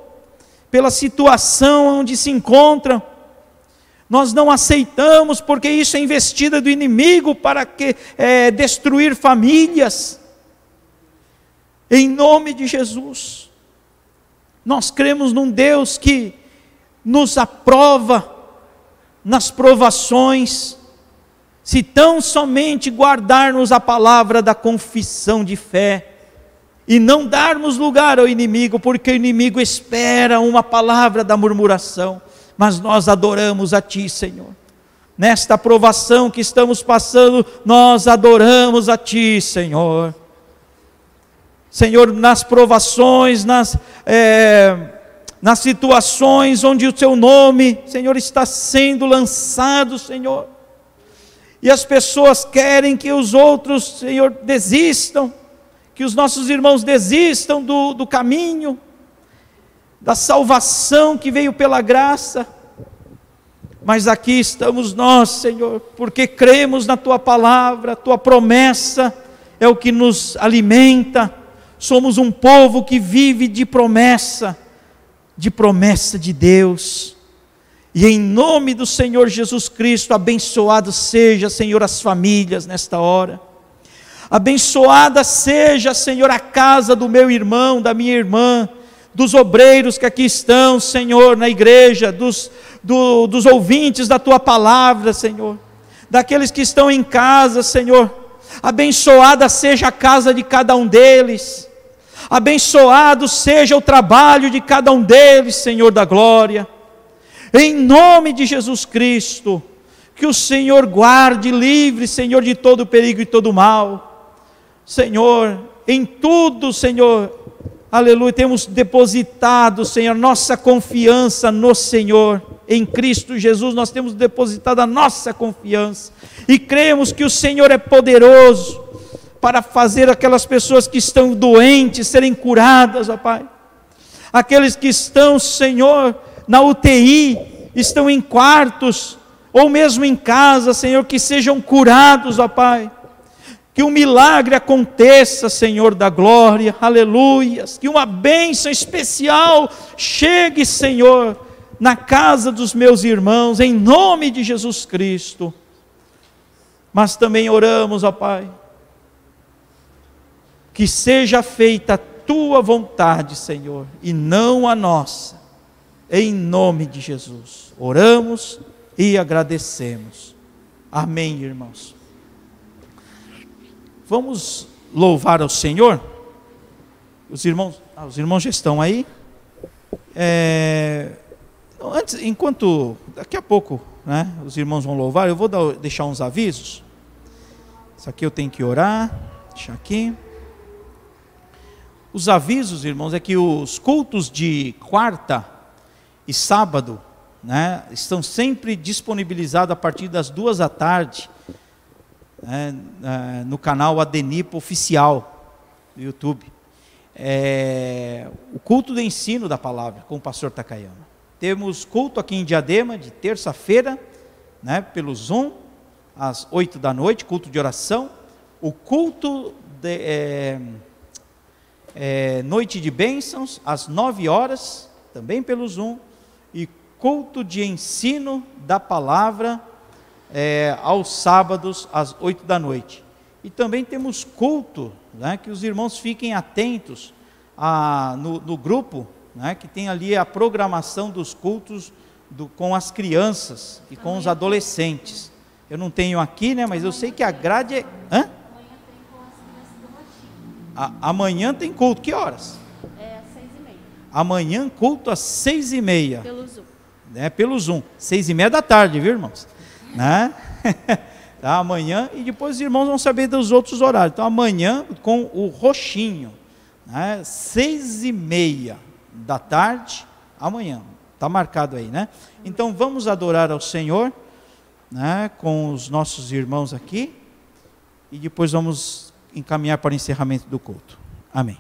pela situação onde se encontram, nós não aceitamos, porque isso é investida do inimigo para que é, destruir famílias. Em nome de Jesus, nós cremos num Deus que nos aprova nas provações, se tão somente guardarmos a palavra da confissão de fé e não darmos lugar ao inimigo, porque o inimigo espera uma palavra da murmuração mas nós adoramos a Ti, Senhor. Nesta aprovação que estamos passando, nós adoramos a Ti, Senhor. Senhor, nas provações, nas, é, nas situações onde o Teu nome, Senhor, está sendo lançado, Senhor. E as pessoas querem que os outros, Senhor, desistam, que os nossos irmãos desistam do, do caminho da salvação que veio pela graça. Mas aqui estamos nós, Senhor, porque cremos na tua palavra, tua promessa é o que nos alimenta. Somos um povo que vive de promessa, de promessa de Deus. E em nome do Senhor Jesus Cristo, abençoado seja, Senhor, as famílias nesta hora. Abençoada seja, Senhor, a casa do meu irmão, da minha irmã dos obreiros que aqui estão, Senhor, na igreja, dos, do, dos ouvintes da tua palavra, Senhor, daqueles que estão em casa, Senhor. Abençoada seja a casa de cada um deles, abençoado seja o trabalho de cada um deles, Senhor da glória, em nome de Jesus Cristo, que o Senhor guarde livre, Senhor, de todo perigo e todo mal, Senhor, em tudo, Senhor, aleluia, temos depositado, Senhor, nossa confiança no Senhor, em Cristo Jesus, nós temos depositado a nossa confiança e cremos que o Senhor é poderoso para fazer aquelas pessoas que estão doentes serem curadas, ó Pai. Aqueles que estão, Senhor, na UTI, estão em quartos, ou mesmo em casa, Senhor, que sejam curados, ó Pai que um milagre aconteça, Senhor da glória, aleluias, que uma bênção especial chegue, Senhor, na casa dos meus irmãos, em nome de Jesus Cristo. Mas também oramos, ó Pai, que seja feita a tua vontade, Senhor, e não a nossa, em nome de Jesus. Oramos e agradecemos. Amém, irmãos. Vamos louvar ao Senhor? Os irmãos, ah, os irmãos já estão aí. É, antes, enquanto daqui a pouco, né, os irmãos vão louvar, eu vou dar, deixar uns avisos. Isso aqui eu tenho que orar. Deixa aqui. Os avisos, irmãos, é que os cultos de quarta e sábado, né, estão sempre disponibilizados a partir das duas da tarde né, no canal Adenipo Oficial do YouTube. É, o culto do ensino da palavra com o pastor Takayama. Temos culto aqui em Diadema de terça-feira, né, pelo Zoom, às 8 da noite, culto de oração. O culto de, é, é, Noite de Bênçãos, às 9 horas, também pelo Zoom. E culto de ensino da palavra é, aos sábados, às 8 da noite. E também temos culto, né, que os irmãos fiquem atentos a, no, no grupo, né, que tem ali a programação dos cultos do, com as crianças e com os adolescentes. Eu não tenho aqui, né, mas eu sei que a grade é. Hã? A, amanhã tem culto, que horas? É às seis e meia. Amanhã culto às seis e meia. Pelo Zoom. Né, pelo Zoom. Seis e meia da tarde, viu, irmãos? Né? [laughs] tá, amanhã, e depois os irmãos vão saber dos outros horários. Então, amanhã com o roxinho, né, seis e meia da tarde, amanhã. Está marcado aí, né? Então vamos adorar ao Senhor, né, com os nossos irmãos aqui, e depois vamos encaminhar para o encerramento do culto. Amém.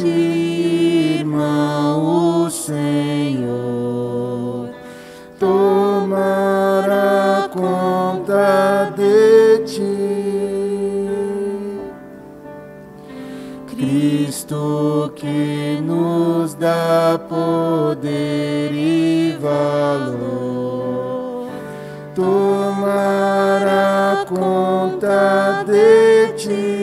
Irmão, o Senhor tomará conta de ti. Cristo que nos dá poder e valor, tomará conta de ti.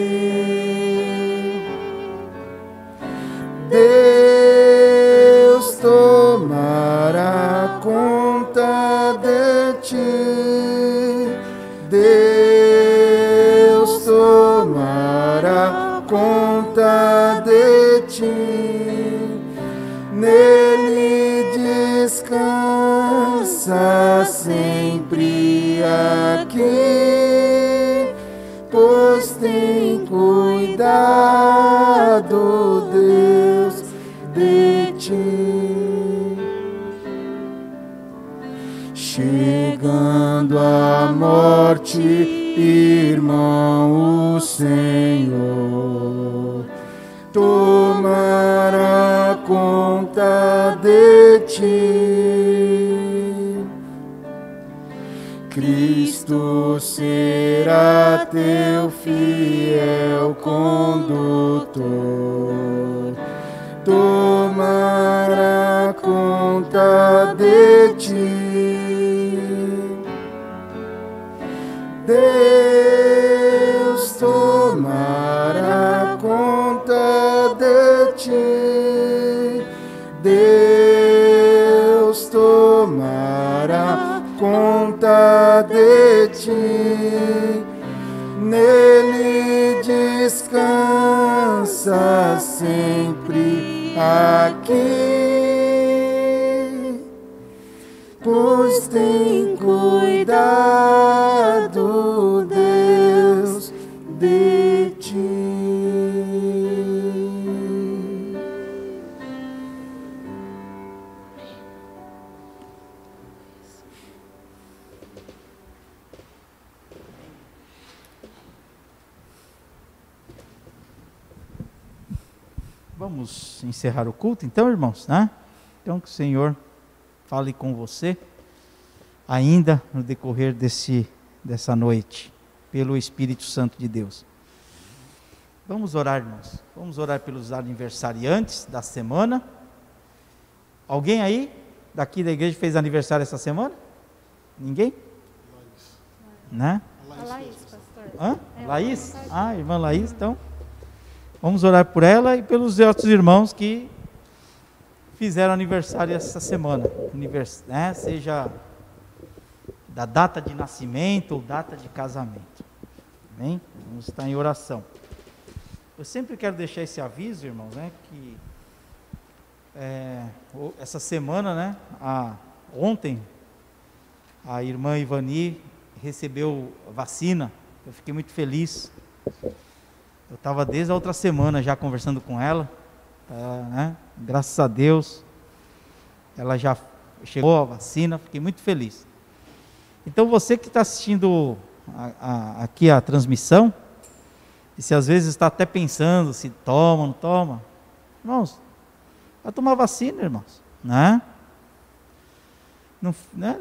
Morte, irmão, o Senhor tomará conta de ti. Cristo será teu fiel condutor, tomará conta de ti. Descansa sempre aqui, pois tem cuidado encerrar o culto, então, irmãos, né? Então, que o Senhor fale com você ainda no decorrer desse, dessa noite, pelo Espírito Santo de Deus. Vamos orar, irmãos. Vamos orar pelos aniversariantes da semana. Alguém aí daqui da igreja fez aniversário essa semana? Ninguém? Né? A Laís, pastor. Hã? É, Laís? Laís. Ah, irmã Laís, então. Vamos orar por ela e pelos outros irmãos que fizeram aniversário essa semana. Né? Seja da data de nascimento ou data de casamento. Amém? Vamos estar em oração. Eu sempre quero deixar esse aviso, irmãos, né? Que é, essa semana, né? A, ontem, a irmã Ivani recebeu vacina. Eu fiquei muito feliz. Eu estava desde a outra semana já conversando com ela, tá, né? Graças a Deus, ela já chegou a vacina, fiquei muito feliz. Então você que está assistindo a- a- aqui a transmissão, e se às vezes está até pensando se toma, não toma, irmãos, vai tomar vacina, irmãos, né? Não, né?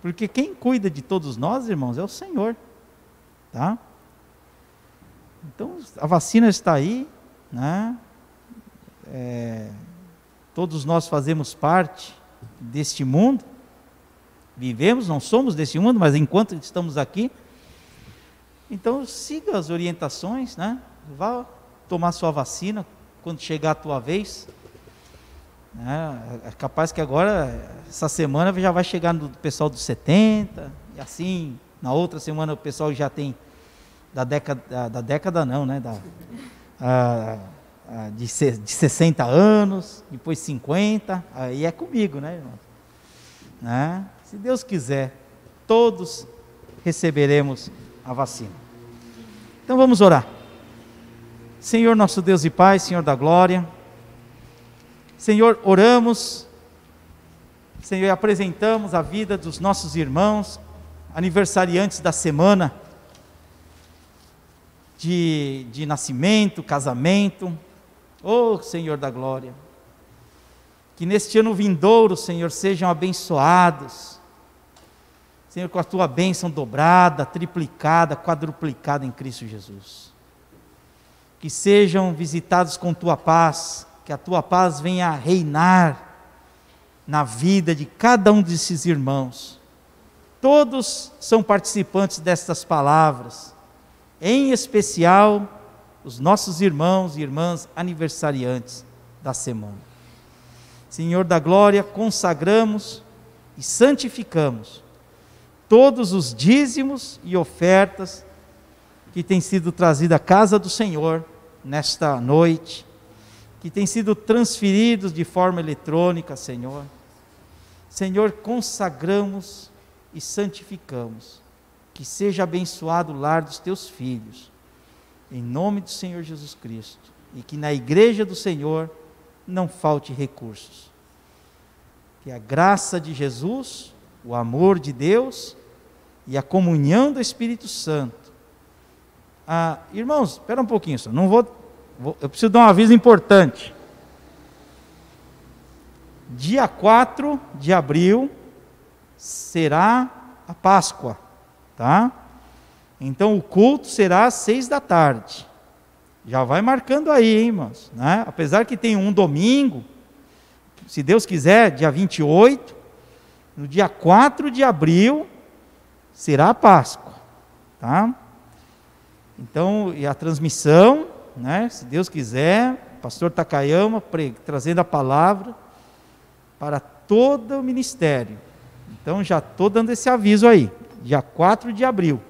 Porque quem cuida de todos nós, irmãos, é o Senhor, tá? Então, a vacina está aí, né? É, todos nós fazemos parte deste mundo, vivemos, não somos deste mundo, mas enquanto estamos aqui, então siga as orientações, né? Vá tomar sua vacina quando chegar a tua vez. Né? É capaz que agora, essa semana, já vai chegar no pessoal dos 70, e assim, na outra semana o pessoal já tem da década, da, da década não, né? Da, ah, ah, de, de 60 anos, depois 50, aí é comigo, né, irmão? Né? Se Deus quiser, todos receberemos a vacina. Então vamos orar. Senhor nosso Deus e Pai, Senhor da glória, Senhor, oramos, Senhor, apresentamos a vida dos nossos irmãos, aniversariantes da semana, de, de nascimento, casamento. Oh, Senhor da glória. Que neste ano vindouro, Senhor, sejam abençoados. Senhor, com a tua bênção dobrada, triplicada, quadruplicada em Cristo Jesus. Que sejam visitados com tua paz, que a tua paz venha reinar na vida de cada um desses irmãos. Todos são participantes destas palavras em especial os nossos irmãos e irmãs aniversariantes da semana. Senhor da glória, consagramos e santificamos todos os dízimos e ofertas que têm sido trazidos à casa do Senhor nesta noite, que têm sido transferidos de forma eletrônica, Senhor. Senhor, consagramos e santificamos que seja abençoado o lar dos teus filhos, em nome do Senhor Jesus Cristo, e que na igreja do Senhor não falte recursos. Que a graça de Jesus, o amor de Deus e a comunhão do Espírito Santo. Ah, irmãos, espera um pouquinho só, não vou, vou, eu preciso dar um aviso importante. Dia 4 de abril será a Páscoa, tá? Então o culto será às seis da tarde. Já vai marcando aí, hein, irmãos. Né? Apesar que tem um domingo, se Deus quiser, dia 28, no dia 4 de abril, será a Páscoa. Tá? Então, e a transmissão, né, se Deus quiser, pastor Takayama trazendo a palavra para todo o ministério. Então já estou dando esse aviso aí, dia 4 de abril.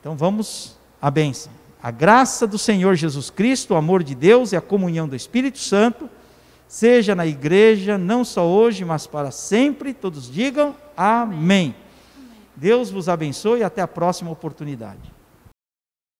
Então vamos à bênção. A graça do Senhor Jesus Cristo, o amor de Deus e a comunhão do Espírito Santo, seja na igreja, não só hoje, mas para sempre. Todos digam amém. amém. Deus vos abençoe e até a próxima oportunidade.